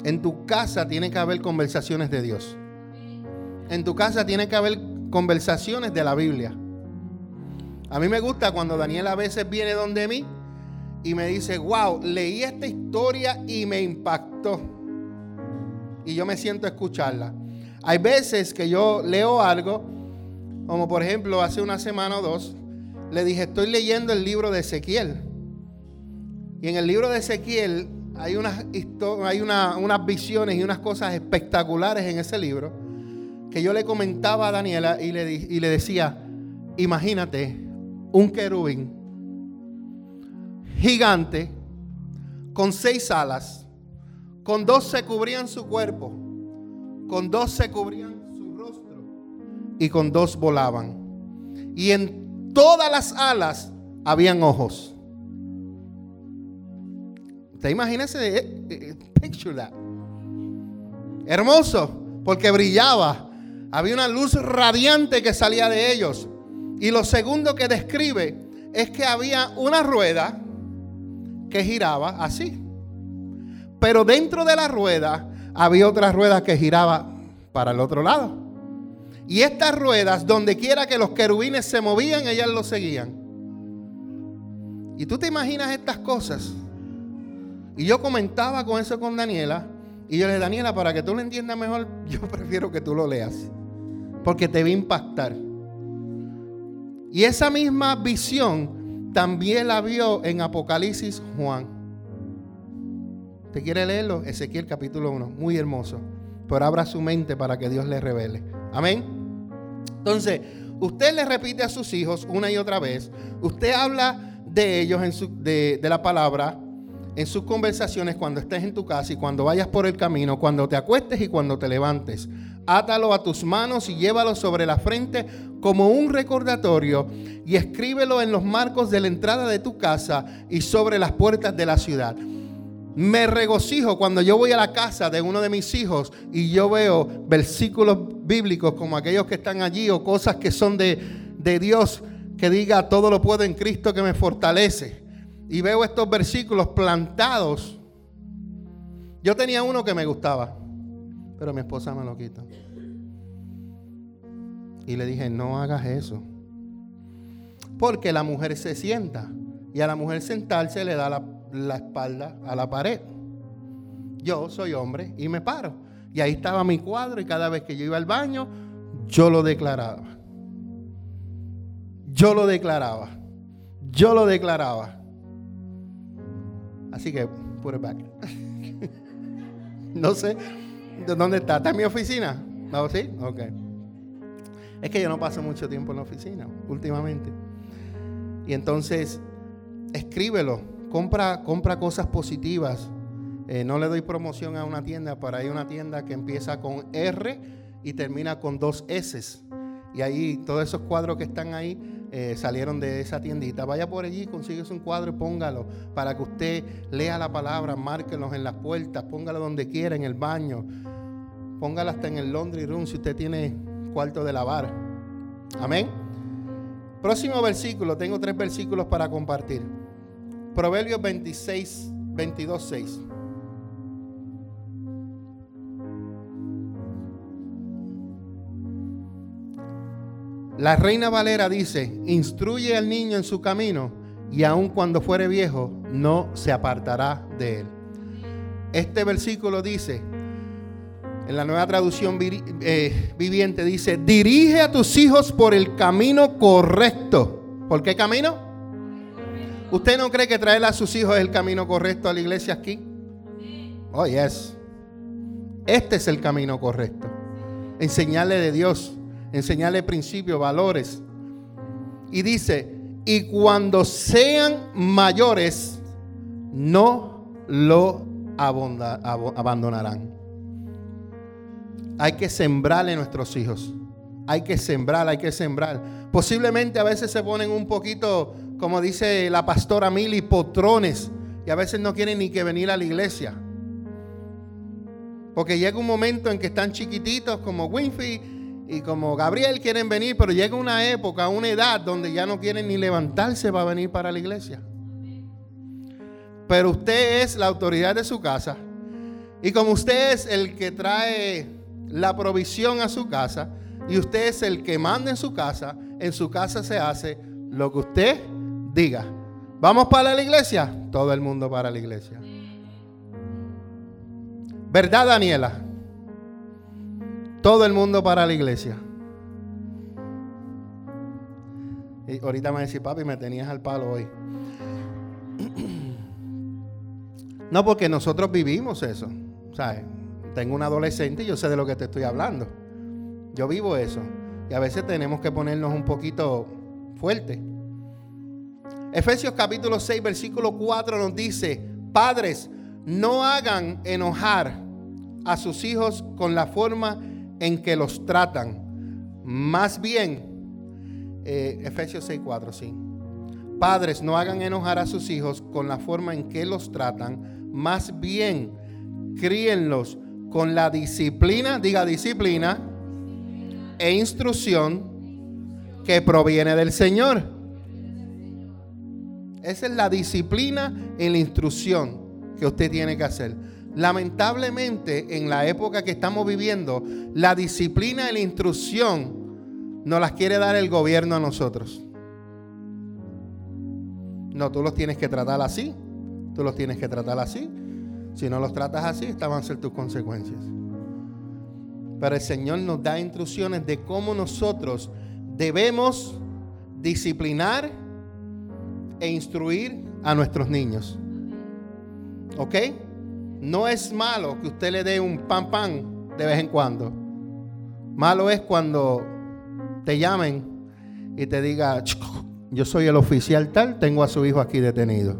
En tu casa tiene que haber conversaciones de Dios. En tu casa tiene que haber conversaciones de la Biblia. A mí me gusta cuando Daniel a veces viene donde mí y me dice, wow, leí esta historia y me impactó. Y yo me siento a escucharla. Hay veces que yo leo algo, como por ejemplo hace una semana o dos, le dije, estoy leyendo el libro de Ezequiel. Y en el libro de Ezequiel hay unas, hay unas visiones y unas cosas espectaculares en ese libro que yo le comentaba a Daniela y le, y le decía, imagínate un querubín gigante con seis alas, con dos se cubrían su cuerpo, con dos se cubrían su rostro y con dos volaban. Y en todas las alas habían ojos. Te imagínese, eh, eh, picture that. Hermoso, porque brillaba. Había una luz radiante que salía de ellos. Y lo segundo que describe es que había una rueda que giraba así. Pero dentro de la rueda había otra rueda que giraba para el otro lado. Y estas ruedas, donde quiera que los querubines se movían, ellas lo seguían. Y tú te imaginas estas cosas. Y yo comentaba con eso con Daniela. Y yo le dije, Daniela, para que tú lo entiendas mejor, yo prefiero que tú lo leas. Porque te va a impactar. Y esa misma visión también la vio en Apocalipsis Juan. ¿Te quiere leerlo? Ezequiel capítulo 1. Muy hermoso. Pero abra su mente para que Dios le revele. Amén. Entonces, usted le repite a sus hijos una y otra vez. Usted habla de ellos en su, de, de la palabra en sus conversaciones cuando estés en tu casa y cuando vayas por el camino, cuando te acuestes y cuando te levantes. Átalo a tus manos y llévalo sobre la frente como un recordatorio y escríbelo en los marcos de la entrada de tu casa y sobre las puertas de la ciudad. Me regocijo cuando yo voy a la casa de uno de mis hijos y yo veo versículos bíblicos como aquellos que están allí o cosas que son de, de Dios que diga todo lo puedo en Cristo que me fortalece y veo estos versículos plantados. Yo tenía uno que me gustaba, pero mi esposa me lo quita. Y le dije, no hagas eso. Porque la mujer se sienta y a la mujer sentarse le da la, la espalda a la pared. Yo soy hombre y me paro. Y ahí estaba mi cuadro y cada vez que yo iba al baño, yo lo declaraba. Yo lo declaraba. Yo lo declaraba. Así que, put it back. no sé dónde está. ¿Está en mi oficina? ¿No? ¿Sí? Ok. Es que yo no paso mucho tiempo en la oficina últimamente. Y entonces, escríbelo. Compra, cosas positivas. Eh, no le doy promoción a una tienda, pero hay una tienda que empieza con R y termina con dos S. Y ahí todos esos cuadros que están ahí eh, salieron de esa tiendita. Vaya por allí, consíguese un cuadro y póngalo para que usted lea la palabra, márquelos en las puertas, póngalo donde quiera, en el baño. Póngalo hasta en el laundry room si usted tiene cuarto de lavar. Amén. Próximo versículo, tengo tres versículos para compartir. Proverbios 26, 22, 6. La reina Valera dice, instruye al niño en su camino y aun cuando fuere viejo, no se apartará de él. Este versículo dice, en la nueva traducción eh, viviente, dice, dirige a tus hijos por el camino correcto. ¿Por qué camino? ¿Usted no cree que traer a sus hijos es el camino correcto a la iglesia aquí? Oh, yes. Este es el camino correcto. Enseñarle de Dios, enseñarle principios, valores. Y dice, y cuando sean mayores, no lo abandonarán. Hay que sembrarle a nuestros hijos. Hay que sembrar, hay que sembrar. Posiblemente a veces se ponen un poquito, como dice la pastora Mili, potrones. Y a veces no quieren ni que venir a la iglesia. Porque llega un momento en que están chiquititos como Winfield y como Gabriel quieren venir, pero llega una época, una edad donde ya no quieren ni levantarse para venir para la iglesia. Pero usted es la autoridad de su casa. Y como usted es el que trae la provisión a su casa, y usted es el que manda en su casa, en su casa se hace lo que usted diga. ¿Vamos para la iglesia? Todo el mundo para la iglesia. ¿Verdad, Daniela? Todo el mundo para la iglesia. Y ahorita me decía, papi, me tenías al palo hoy. No, porque nosotros vivimos eso. ¿Sabes? Tengo un adolescente y yo sé de lo que te estoy hablando. Yo vivo eso. Y a veces tenemos que ponernos un poquito fuerte. Efesios capítulo 6, versículo 4 nos dice, padres, no hagan enojar a sus hijos con la forma en que los tratan. Más bien, eh, Efesios 6, 4, sí. Padres, no hagan enojar a sus hijos con la forma en que los tratan. Más bien, críenlos con la disciplina, diga disciplina, e instrucción que proviene del Señor. Esa es la disciplina y la instrucción que usted tiene que hacer. Lamentablemente, en la época que estamos viviendo, la disciplina y la instrucción nos las quiere dar el gobierno a nosotros. No, tú los tienes que tratar así. Tú los tienes que tratar así. Si no los tratas así, estas van a ser tus consecuencias. Pero el Señor nos da instrucciones de cómo nosotros debemos disciplinar e instruir a nuestros niños. ¿Ok? No es malo que usted le dé un pan pan de vez en cuando. Malo es cuando te llamen y te diga, yo soy el oficial tal, tengo a su hijo aquí detenido.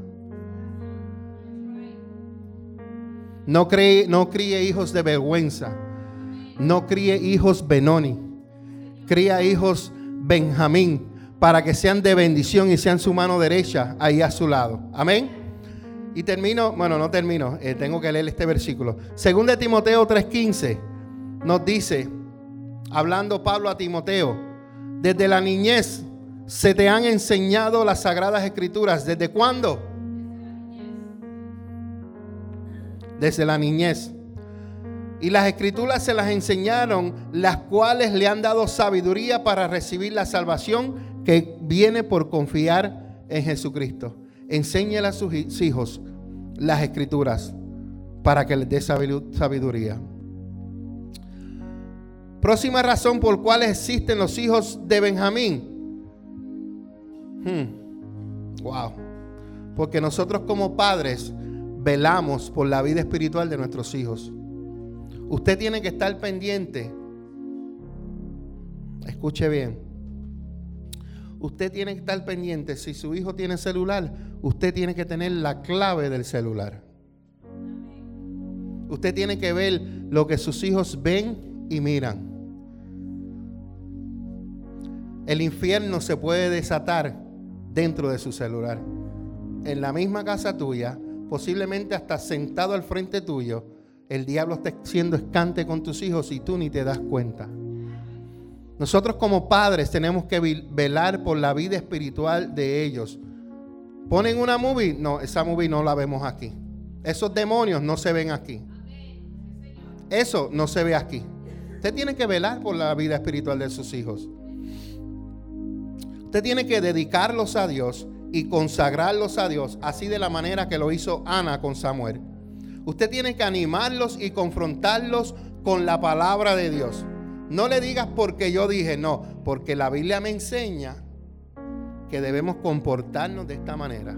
No, cree, no críe hijos de vergüenza. No críe hijos Benoni. Cría hijos Benjamín para que sean de bendición y sean su mano derecha ahí a su lado. Amén. Y termino, bueno, no termino, eh, tengo que leer este versículo. Según de Timoteo 3:15 nos dice, hablando Pablo a Timoteo, desde la niñez se te han enseñado las sagradas escrituras. ¿Desde cuándo? Desde la niñez. Y las escrituras se las enseñaron, las cuales le han dado sabiduría para recibir la salvación que viene por confiar en Jesucristo. Enséñale a sus hijos las escrituras para que les dé sabiduría. Próxima razón por cual existen los hijos de Benjamín. Hmm. Wow. Porque nosotros como padres velamos por la vida espiritual de nuestros hijos. Usted tiene que estar pendiente. Escuche bien. Usted tiene que estar pendiente. Si su hijo tiene celular, usted tiene que tener la clave del celular. Usted tiene que ver lo que sus hijos ven y miran. El infierno se puede desatar dentro de su celular. En la misma casa tuya, posiblemente hasta sentado al frente tuyo, el diablo está siendo escante con tus hijos y tú ni te das cuenta. Nosotros como padres tenemos que velar por la vida espiritual de ellos. ¿Ponen una movie? No, esa movie no la vemos aquí. Esos demonios no se ven aquí. Eso no se ve aquí. Usted tiene que velar por la vida espiritual de sus hijos. Usted tiene que dedicarlos a Dios y consagrarlos a Dios, así de la manera que lo hizo Ana con Samuel. Usted tiene que animarlos y confrontarlos con la palabra de Dios. No le digas porque yo dije, no, porque la Biblia me enseña que debemos comportarnos de esta manera.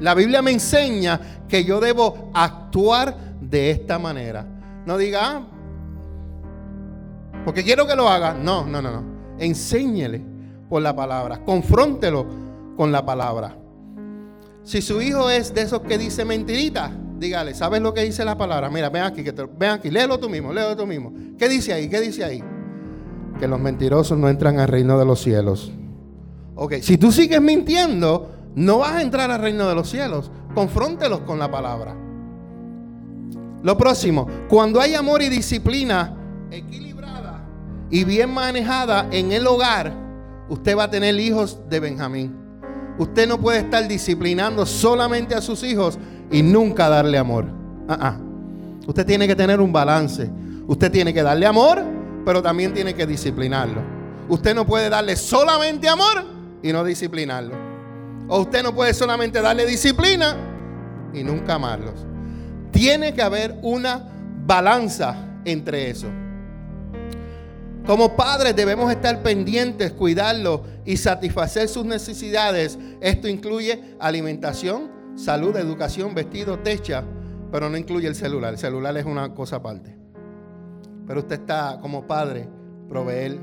La Biblia me enseña que yo debo actuar de esta manera. No diga, ah, porque quiero que lo haga. No, no, no, no. Enséñele por la palabra. Confróntelo con la palabra. Si su hijo es de esos que dice mentirita, dígale, ¿sabes lo que dice la palabra? Mira, ven aquí, que ven aquí, léelo tú mismo, léelo tú mismo. ¿Qué dice ahí? ¿Qué dice ahí? Que los mentirosos no entran al reino de los cielos. Ok, si tú sigues mintiendo, no vas a entrar al reino de los cielos. Confróntelos con la palabra. Lo próximo, cuando hay amor y disciplina equilibrada y bien manejada en el hogar, usted va a tener hijos de Benjamín. Usted no puede estar disciplinando solamente a sus hijos y nunca darle amor. Ah, ah. Usted tiene que tener un balance. Usted tiene que darle amor, pero también tiene que disciplinarlo. Usted no puede darle solamente amor y no disciplinarlo. O usted no puede solamente darle disciplina y nunca amarlos. Tiene que haber una balanza entre eso. Como padres debemos estar pendientes, cuidarlo y satisfacer sus necesidades. Esto incluye alimentación, salud, educación, vestido, techa, pero no incluye el celular. El celular es una cosa aparte. Pero usted está como padre, proveer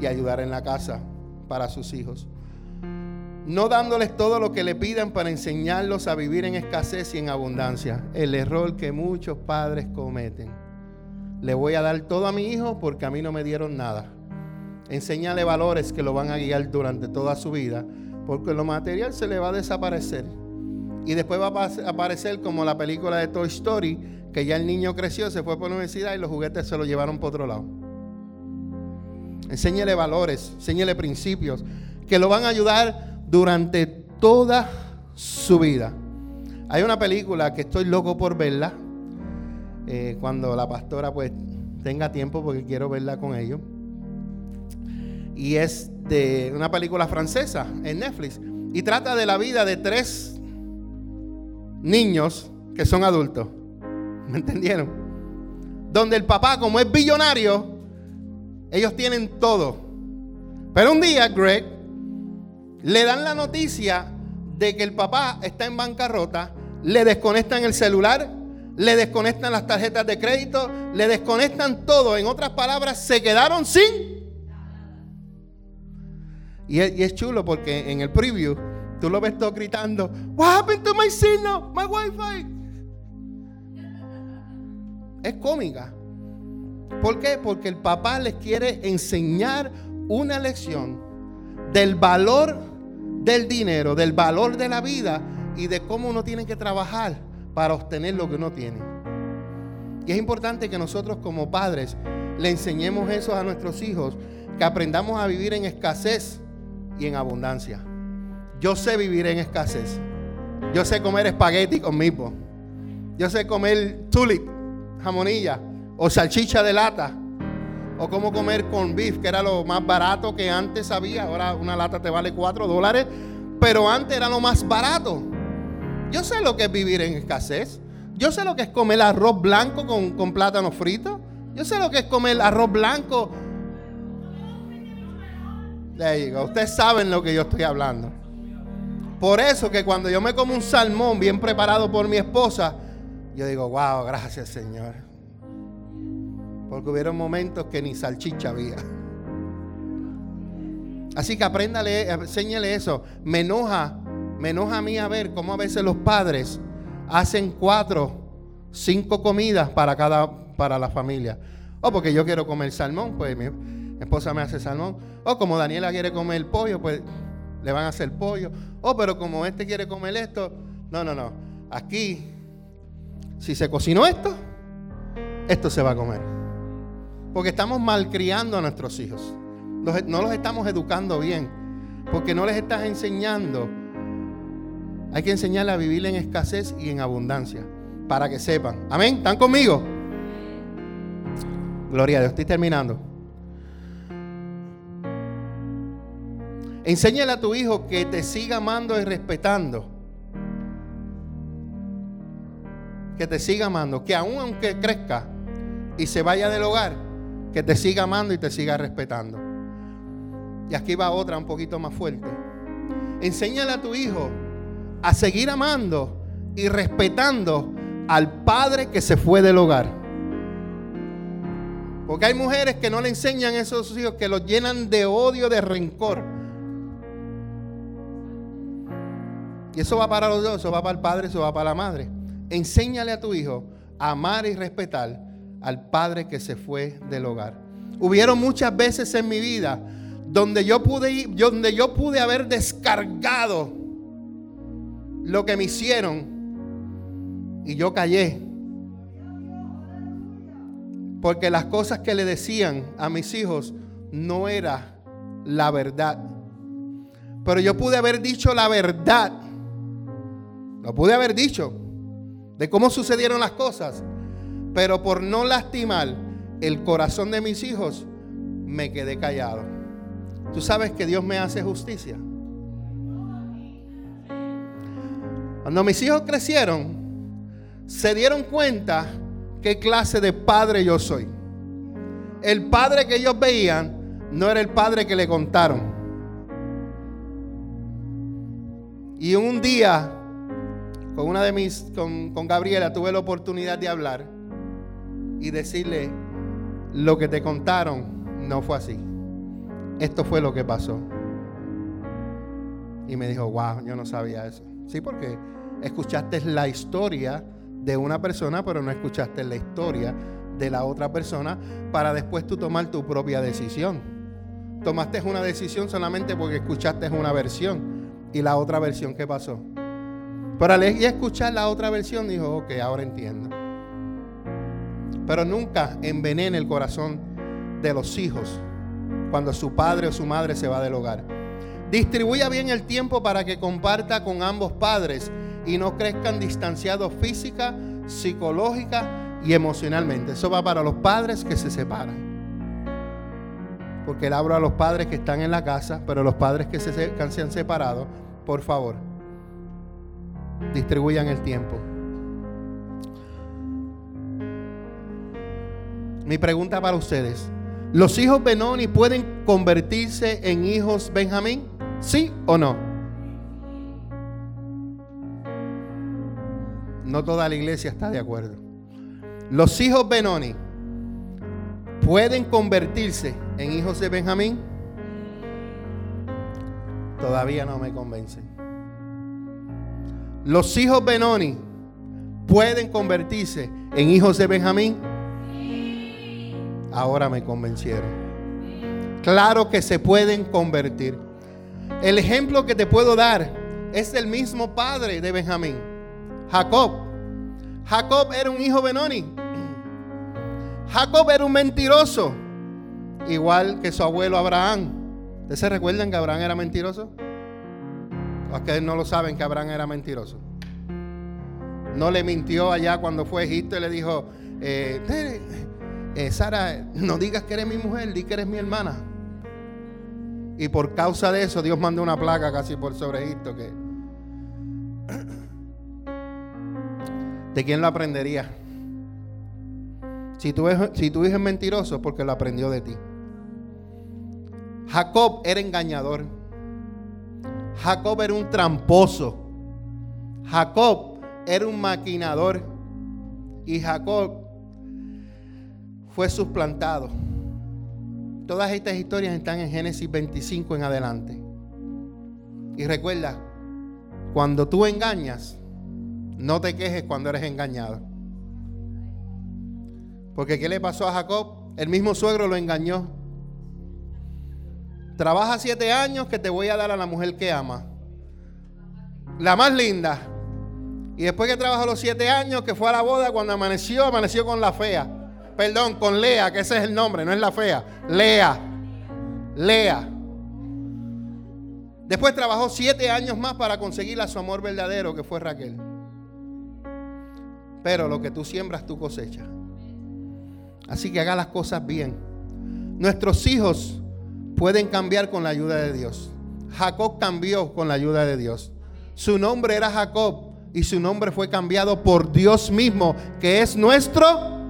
y ayudar en la casa para sus hijos. No dándoles todo lo que le pidan para enseñarlos a vivir en escasez y en abundancia. El error que muchos padres cometen. Le voy a dar todo a mi hijo porque a mí no me dieron nada. Enséñale valores que lo van a guiar durante toda su vida, porque lo material se le va a desaparecer. Y después va a aparecer como la película de Toy Story, que ya el niño creció, se fue por la universidad y los juguetes se los llevaron por otro lado. Enséñele valores, enséñele principios que lo van a ayudar durante toda su vida. Hay una película que estoy loco por verla, eh, cuando la pastora pues tenga tiempo porque quiero verla con ellos. Y es de una película francesa en Netflix. Y trata de la vida de tres niños que son adultos. ¿Me entendieron? Donde el papá, como es billonario, ellos tienen todo. Pero un día, Greg, le dan la noticia de que el papá está en bancarrota, le desconectan el celular, le desconectan las tarjetas de crédito, le desconectan todo. En otras palabras, se quedaron sin. Y es, chulo porque en el preview tú lo ves todo gritando, What happened to my signal? My wifi. Es cómica. ¿Por qué? Porque el papá les quiere enseñar una lección del valor del dinero, del valor de la vida y de cómo uno tiene que trabajar para obtener lo que uno tiene. Y es importante que nosotros como padres le enseñemos eso a nuestros hijos, que aprendamos a vivir en escasez y en abundancia. Yo sé vivir en escasez. Yo sé comer espagueti conmigo. Yo sé comer tulip, jamonilla o salchicha de lata. O cómo comer con beef, que era lo más barato que antes había. Ahora una lata te vale 4 dólares. Pero antes era lo más barato. Yo sé lo que es vivir en escasez. Yo sé lo que es comer arroz blanco con, plátano frito. Yo sé lo que es comer arroz blanco. Le digo, ustedes saben lo que yo estoy hablando. Por eso que cuando yo me como un salmón bien preparado por mi esposa, yo digo, wow, gracias Señor. Porque hubieron momentos que ni salchicha había. Así que apréndale, enséñale eso. Me enoja me enoja a mí a ver cómo a veces los padres hacen cuatro, cinco comidas para cada, para la familia. O porque yo quiero comer salmón, pues mi, esposa me hace salmón. O como Daniela quiere comer pollo, pues le van a hacer pollo. O pero como este quiere comer esto, no, no, no. Aquí, si se cocinó esto, esto se va a comer. Porque estamos malcriando a nuestros hijos. no los estamos educando bien. Porque no les estás enseñando hay que enseñarle a vivir en escasez y en abundancia. Para que sepan. Amén. ¿Están conmigo? Gloria a Dios. Estoy terminando. Enséñale a tu hijo que te siga amando y respetando. Que te siga amando. Que aun aunque crezca y se vaya del hogar, que te siga amando y te siga respetando. Y aquí va otra un poquito más fuerte. Enséñale a tu hijo a seguir amando y respetando al padre que se fue del hogar. Porque hay mujeres que no le enseñan eso a sus hijos, que los llenan de odio, de rencor. Y eso va para los dos, eso va para el padre, eso va para la madre. Enséñale a tu hijo a amar y respetar al padre que se fue del hogar. Hubieron muchas veces en mi vida donde yo pude donde yo pude haber descargado lo que me hicieron y yo callé. Porque las cosas que le decían a mis hijos no era la verdad. Pero yo pude haber dicho la verdad lo pude haber dicho de cómo sucedieron las cosas, pero por no lastimar el corazón de mis hijos, me quedé callado. Tú sabes que Dios me hace justicia. Cuando mis hijos crecieron, se dieron cuenta qué clase de padre yo soy. El padre que ellos veían no era el padre que le contaron. Y un día con una de mis, con, con Gabriela, tuve la oportunidad de hablar y decirle, lo que te contaron no fue así. Esto fue lo que pasó. Y me dijo, wow, yo no sabía eso. Sí, porque escuchaste la historia de una persona, pero no escuchaste la historia de la otra persona para después tú tomar tu propia decisión. Tomaste una decisión solamente porque escuchaste una versión. ¿Y la otra versión qué pasó? Pero al escuchar la otra versión dijo, ok, ahora entiendo. Pero nunca envenene el corazón de los hijos cuando su padre o su madre se va del hogar. Distribuya bien el tiempo para que comparta con ambos padres y no crezcan distanciados física, psicológica y emocionalmente. Eso va para los padres que se separan. Porque le hablo a los padres que están en la casa, pero los padres que se han separado, por favor, distribuyan el tiempo. Mi pregunta para ustedes, ¿los hijos Benoni pueden convertirse en hijos Benjamín? ¿Sí o no? No toda la iglesia está de acuerdo. ¿Los hijos Benoni pueden convertirse en hijos de Benjamín? Todavía no me convencen. Los hijos Benoni pueden convertirse en hijos de Benjamín. Ahora me convencieron. Claro que se pueden convertir. El ejemplo que te puedo dar es el mismo padre de Benjamín, Jacob. Jacob era un hijo Benoni. Jacob era un mentiroso, igual que su abuelo Abraham. ¿Ustedes se recuerdan que Abraham era mentiroso? Que no lo saben que Abraham era mentiroso. No le mintió allá cuando fue a Egipto y le dijo, eh, eh, Sara, no digas que eres mi mujer, di que eres mi hermana. Y por causa de eso Dios mandó una plaga casi por sobre Egipto que... ¿De quién lo aprendería? Si tu, si tu hijo es mentiroso, porque lo aprendió de ti. Jacob era engañador. Jacob era un tramposo. Jacob era un maquinador. Y Jacob fue suplantado. Todas estas historias están en Génesis 25 en adelante. Y recuerda, cuando tú engañas, no te quejes cuando eres engañado. Porque ¿qué le pasó a Jacob? El mismo suegro lo engañó. Trabaja siete años que te voy a dar a la mujer que ama. La más linda. Y después que trabajó los siete años, que fue a la boda, cuando amaneció, amaneció con la fea. Perdón, con Lea, que ese es el nombre, no es la fea. Lea. Lea. Después trabajó siete años más para conseguir a su amor verdadero, que fue Raquel. Pero lo que tú siembras, tú cosechas. Así que haga las cosas bien. Nuestros hijos pueden cambiar con la ayuda de Dios. Jacob cambió con la ayuda de Dios. Su nombre era Jacob y su nombre fue cambiado por Dios mismo, que es nuestro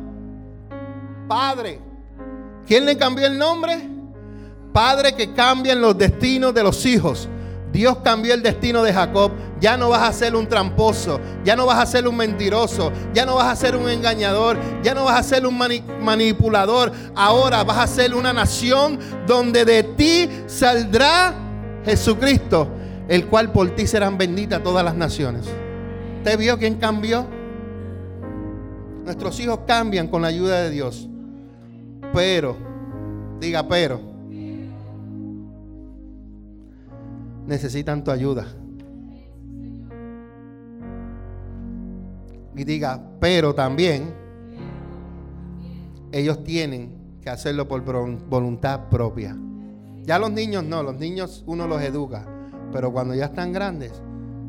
Padre. ¿Quién le cambió el nombre? Padre que cambia los destinos de los hijos. Dios cambió el destino de Jacob. Ya no vas a ser un tramposo, ya no vas a ser un mentiroso, ya no vas a ser un engañador, ya no vas a ser un manipulador. Ahora vas a ser una nación donde de ti saldrá Jesucristo, el cual por ti serán benditas todas las naciones. ¿Usted vio quién cambió? Nuestros hijos cambian con la ayuda de Dios. Pero, diga pero, necesitan tu ayuda. Y diga, pero también ellos tienen que hacerlo por voluntad propia. Ya los niños no, los niños uno los educa, pero cuando ya están grandes,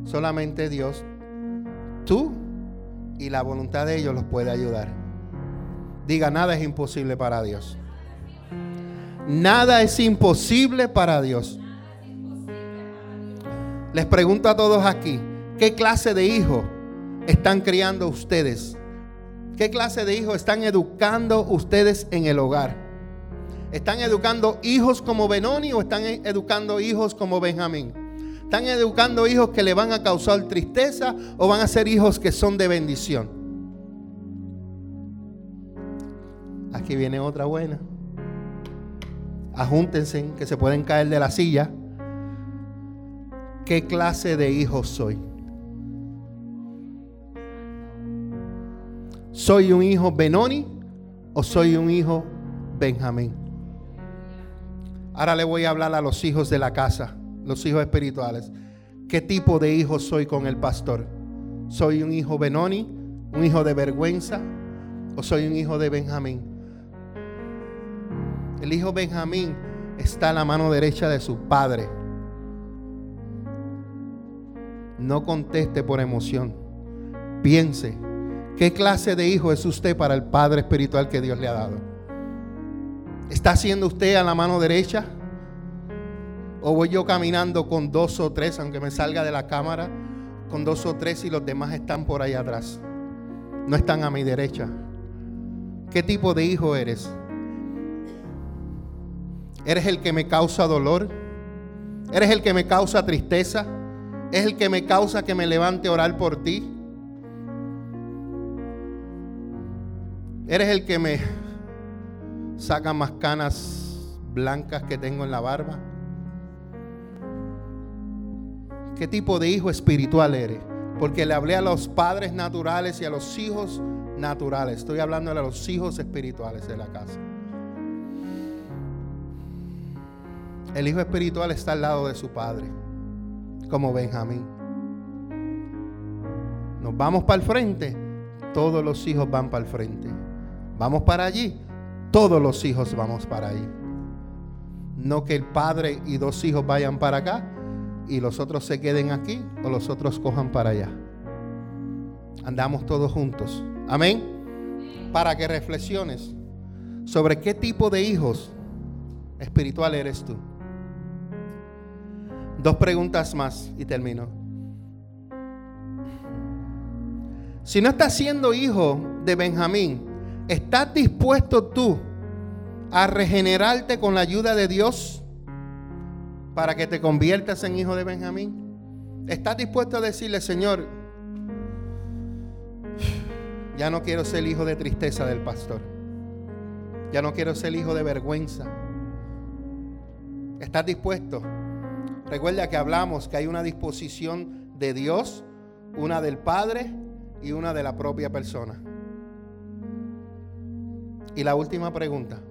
solamente Dios tú y la voluntad de ellos los puede ayudar. Diga, nada es imposible para Dios. Nada es imposible para Dios. Les pregunto a todos aquí, ¿qué clase de hijo están criando ustedes? ¿Qué clase de hijos están educando ustedes en el hogar? ¿Están educando hijos como Benoni o están educando hijos como Benjamín? ¿Están educando hijos que le van a causar tristeza o van a ser hijos que son de bendición? Aquí viene otra buena. Ajúntense que se pueden caer de la silla. ¿Qué clase de hijo soy? ¿Soy un hijo Benoni o soy un hijo Benjamín? Ahora le voy a hablar a los hijos de la casa los hijos espirituales. ¿Qué tipo de hijo soy con el pastor? ¿Soy un hijo Benoni? ¿Un hijo de vergüenza? ¿O soy un hijo de Benjamín? El hijo Benjamín está a la mano derecha de su padre. No conteste por emoción. Piense, ¿qué clase de hijo es usted para el Padre espiritual que Dios le ha dado? ¿Está siendo usted a la mano derecha? O voy yo caminando con dos o tres, aunque me salga de la cámara, con dos o tres y los demás están por ahí atrás. No están a mi derecha. ¿Qué tipo de hijo eres? ¿Eres el que me causa dolor? ¿Eres el que me causa tristeza? ¿Es el que me causa que me levante a orar por ti? ¿Eres el que me saca más canas blancas que tengo en la barba? ¿Qué tipo de hijo espiritual eres? Porque le hablé a los padres naturales y a los hijos naturales. Estoy hablando a los hijos espirituales de la casa. El hijo espiritual está al lado de su padre, como Benjamín. Nos vamos para el frente, todos los hijos van para el frente. Vamos para allí, todos los hijos vamos para allí. No que el padre y dos hijos vayan para acá y los otros se queden aquí o los otros cojan para allá. Andamos todos juntos. Amén. Para que reflexiones sobre qué tipo de hijos espiritual eres tú. Dos preguntas más y termino. Si no estás siendo hijo de Benjamín, ¿estás dispuesto tú a regenerarte con la ayuda de Dios? para que te conviertas en hijo de Benjamín? ¿Estás dispuesto a decirle, Señor, ya no quiero ser hijo de tristeza del pastor? Ya no quiero ser hijo de vergüenza. ¿Estás dispuesto? Recuerda que hablamos que hay una disposición de Dios, una del Padre y una de la propia persona. Y la última pregunta.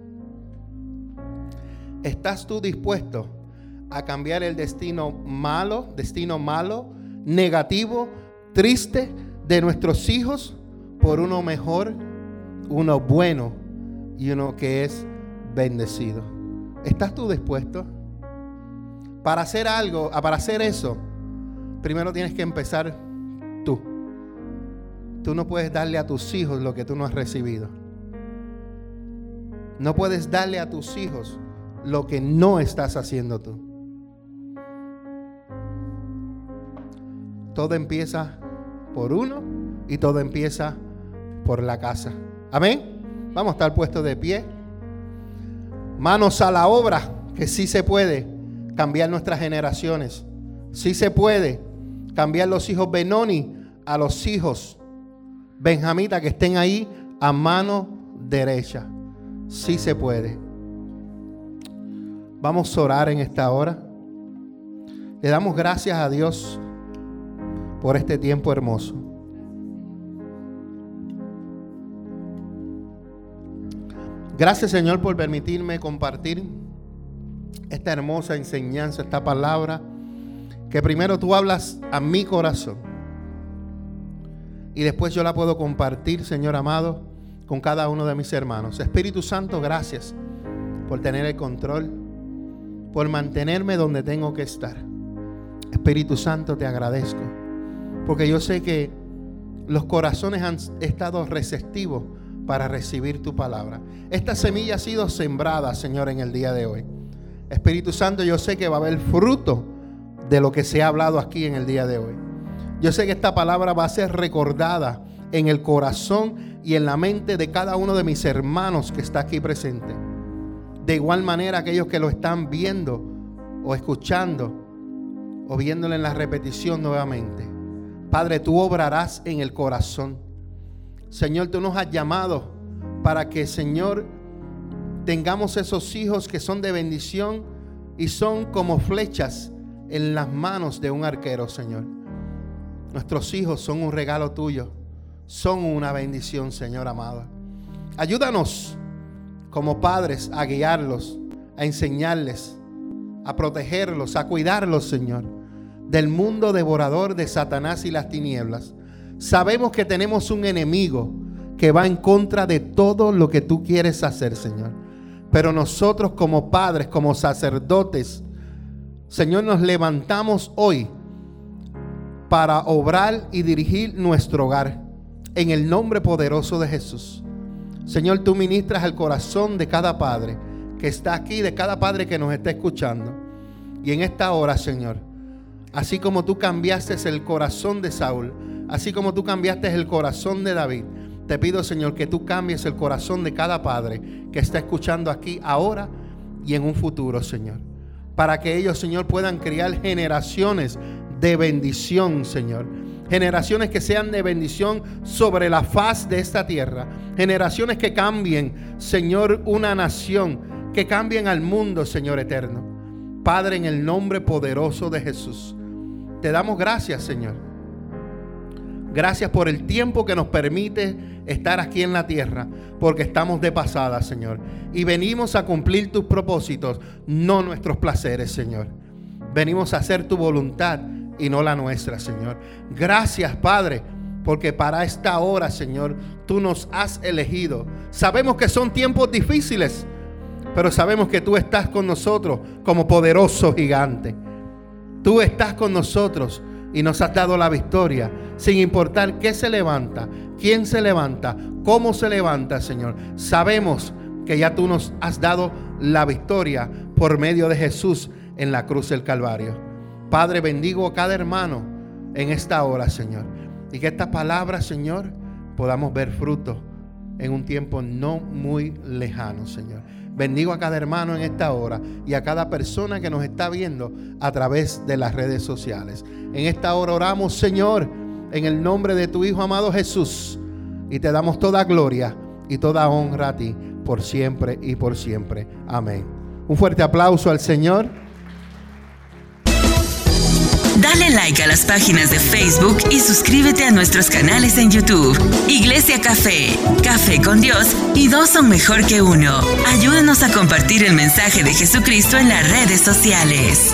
¿Estás tú dispuesto a cambiar el destino malo, destino malo, negativo, triste de nuestros hijos por uno mejor, uno bueno y uno que es bendecido. ¿Estás tú dispuesto? Para hacer algo, para hacer eso, primero tienes que empezar tú. Tú no puedes darle a tus hijos lo que tú no has recibido. No puedes darle a tus hijos lo que no estás haciendo tú. todo empieza por uno y todo empieza por la casa. Amén. Vamos a estar puestos de pie. Manos a la obra, que sí se puede cambiar nuestras generaciones. Sí se puede cambiar los hijos Benoni a los hijos Benjamita que estén ahí a mano derecha. Sí se puede. Vamos a orar en esta hora. Le damos gracias a Dios por este tiempo hermoso. Gracias Señor por permitirme compartir esta hermosa enseñanza, esta palabra, que primero tú hablas a mi corazón y después yo la puedo compartir, Señor amado, con cada uno de mis hermanos. Espíritu Santo, gracias por tener el control, por mantenerme donde tengo que estar. Espíritu Santo, te agradezco, porque yo sé que los corazones han estado receptivos para recibir tu palabra. Esta semilla ha sido sembrada, Señor, en el día de hoy. Espíritu Santo, yo sé que va a haber fruto de lo que se ha hablado aquí en el día de hoy. Yo sé que esta palabra va a ser recordada en el corazón y en la mente de cada uno de mis hermanos que está aquí presente. De igual manera aquellos que lo están viendo o escuchando o viéndolo en la repetición nuevamente. Padre, tú obrarás en el corazón. Señor, tú nos has llamado para que, Señor, tengamos esos hijos que son de bendición y son como flechas en las manos de un arquero, Señor. Nuestros hijos son un regalo tuyo, son una bendición, Señor amado. Ayúdanos como padres a guiarlos, a enseñarles, a protegerlos, a cuidarlos, Señor, del mundo devorador de Satanás y las tinieblas. Sabemos que tenemos un enemigo que va en contra de todo lo que tú quieres hacer, Señor. Pero nosotros como padres, como sacerdotes, Señor, nos levantamos hoy para obrar y dirigir nuestro hogar. En el nombre poderoso de Jesús. Señor, tú ministras al corazón de cada padre que está aquí, de cada padre que nos está escuchando. Y en esta hora, Señor, así como tú cambiaste el corazón de Saúl, así como tú cambiaste el corazón de David, te pido, Señor, que tú cambies el corazón de cada padre que está escuchando aquí ahora y en un futuro, Señor. Para que ellos, Señor, puedan criar generaciones de bendición, Señor. Generaciones que sean de bendición sobre la faz de esta tierra. Generaciones que cambien, Señor, una nación. Que cambien al mundo, Señor eterno. Padre, en el nombre poderoso de Jesús. Te damos gracias, Señor. Gracias por el tiempo que nos permite estar aquí en la tierra, porque estamos de pasada, Señor. Y venimos a cumplir tus propósitos, no nuestros placeres, Señor. Venimos a hacer tu voluntad y no la nuestra, Señor. Gracias, Padre, porque para esta hora, Señor, tú nos has elegido. Sabemos que son tiempos difíciles, pero sabemos que tú estás con nosotros como poderoso gigante. Tú estás con nosotros y nos has dado la victoria, sin importar qué se levanta, quién se levanta, cómo se levanta, Señor. Sabemos que ya tú nos has dado la victoria por medio de Jesús en la cruz del Calvario. Padre, bendigo a cada hermano en esta hora, Señor. Y que esta palabra, Señor, podamos ver fruto en un tiempo no muy lejano, Señor. Bendigo a cada hermano en esta hora y a cada persona que nos está viendo a través de las redes sociales. En esta hora oramos, Señor, en el nombre de tu Hijo amado Jesús. Y te damos toda gloria y toda honra a ti por siempre y por siempre. Amén. Un fuerte aplauso al Señor. Dale like a las páginas de Facebook y suscríbete a nuestros canales en YouTube. Iglesia Café, Café con Dios y dos son mejor que uno. Ayúdanos a compartir el mensaje de Jesucristo en las redes sociales.